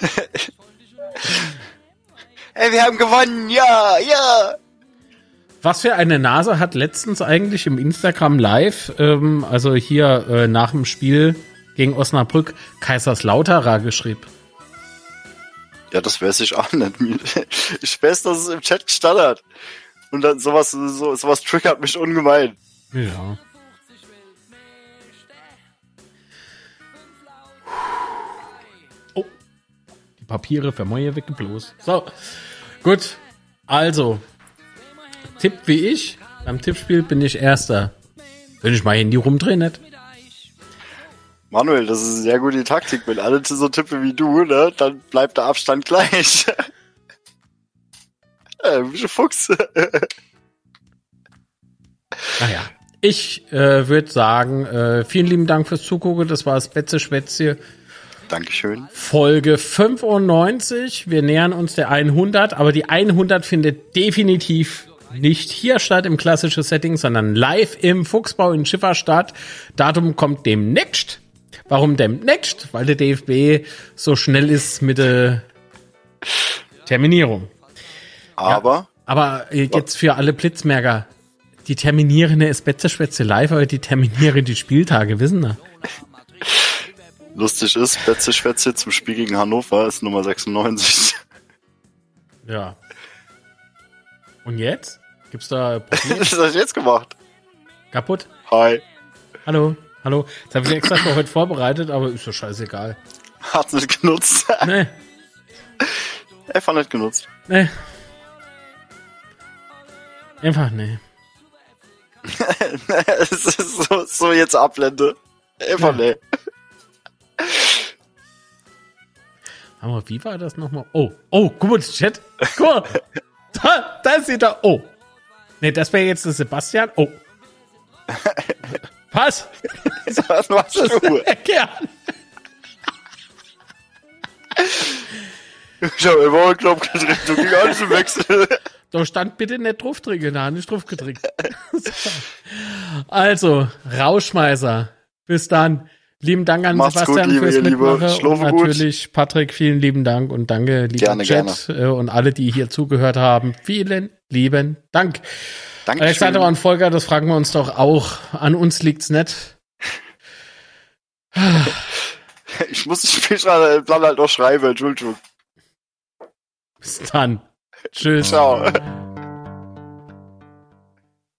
Ey, wir haben gewonnen, ja, ja. Was für eine Nase hat letztens eigentlich im Instagram Live, ähm, also hier äh, nach dem Spiel gegen Osnabrück, Kaiserslauterer geschrieben? Ja, das weiß ich auch nicht. Ich weiß, dass es im Chat gestanden hat. Und dann sowas, so, sowas triggert mich ungemein. Ja. Papiere für Moje weggeblost. So. Gut. Also. Tipp wie ich. Beim Tippspiel bin ich Erster. Wenn ich mein Handy rumdrehe, nicht. Manuel, das ist eine sehr gute Taktik. Wenn alle so tippen wie du, ne, dann bleibt der Abstand gleich. äh, bist du Fuchs. Naja. Ich äh, würde sagen, äh, vielen lieben Dank fürs Zugucken. Das war das Betze Schwätzchen. Dankeschön. Folge 95. Wir nähern uns der 100, aber die 100 findet definitiv nicht hier statt im klassischen Setting, sondern live im Fuchsbau in Schifferstadt. Datum kommt demnächst. Warum demnächst? Weil der DFB so schnell ist mit der Terminierung. Aber Aber äh, jetzt für alle Blitzmerker. Die terminieren ist Betzeschwätze live, aber die terminieren die Spieltage, wissen wir. Lustig ist, Betze Schwätze zum Spiel gegen Hannover ist Nummer 96. Ja. Und jetzt? Gibt's da Probleme? Was hast du jetzt gemacht? kaputt? Hi. Hallo? Hallo? Das habe ich extra für heute vorbereitet, aber ist doch scheißegal. Hat's nicht genutzt. Nee, Einfach nicht genutzt. nee. Einfach nee. es ist so, so jetzt Ablende. Einfach nee. Aber wie war das nochmal? Oh, oh, guck mal, Chat. Guck mal. Da, da ist da. Oh. Nee, das wäre jetzt der Sebastian. Oh. Was? Was machst Das ist der Kern. Ich habe immer einen Knopf gedrückt, du ging alles im Wechsel. Da stand bitte nicht drauf drücken, da nicht drauf gedrückt. also, Rauschmeißer. Bis dann. Lieben Dank an Macht's Sebastian gut, liebe, fürs. Mitmachen. Und Schlafe gut. natürlich Patrick, vielen lieben Dank und danke, lieber Gerne, Chat äh, und alle, die hier zugehört haben. Vielen lieben Dank. Danke. Alexander und Volker, das fragen wir uns doch auch. An uns liegt's nicht. Ich muss das Spielplan halt noch schreiben, Entschuldigung. Bis dann. Tschüss. Ciao.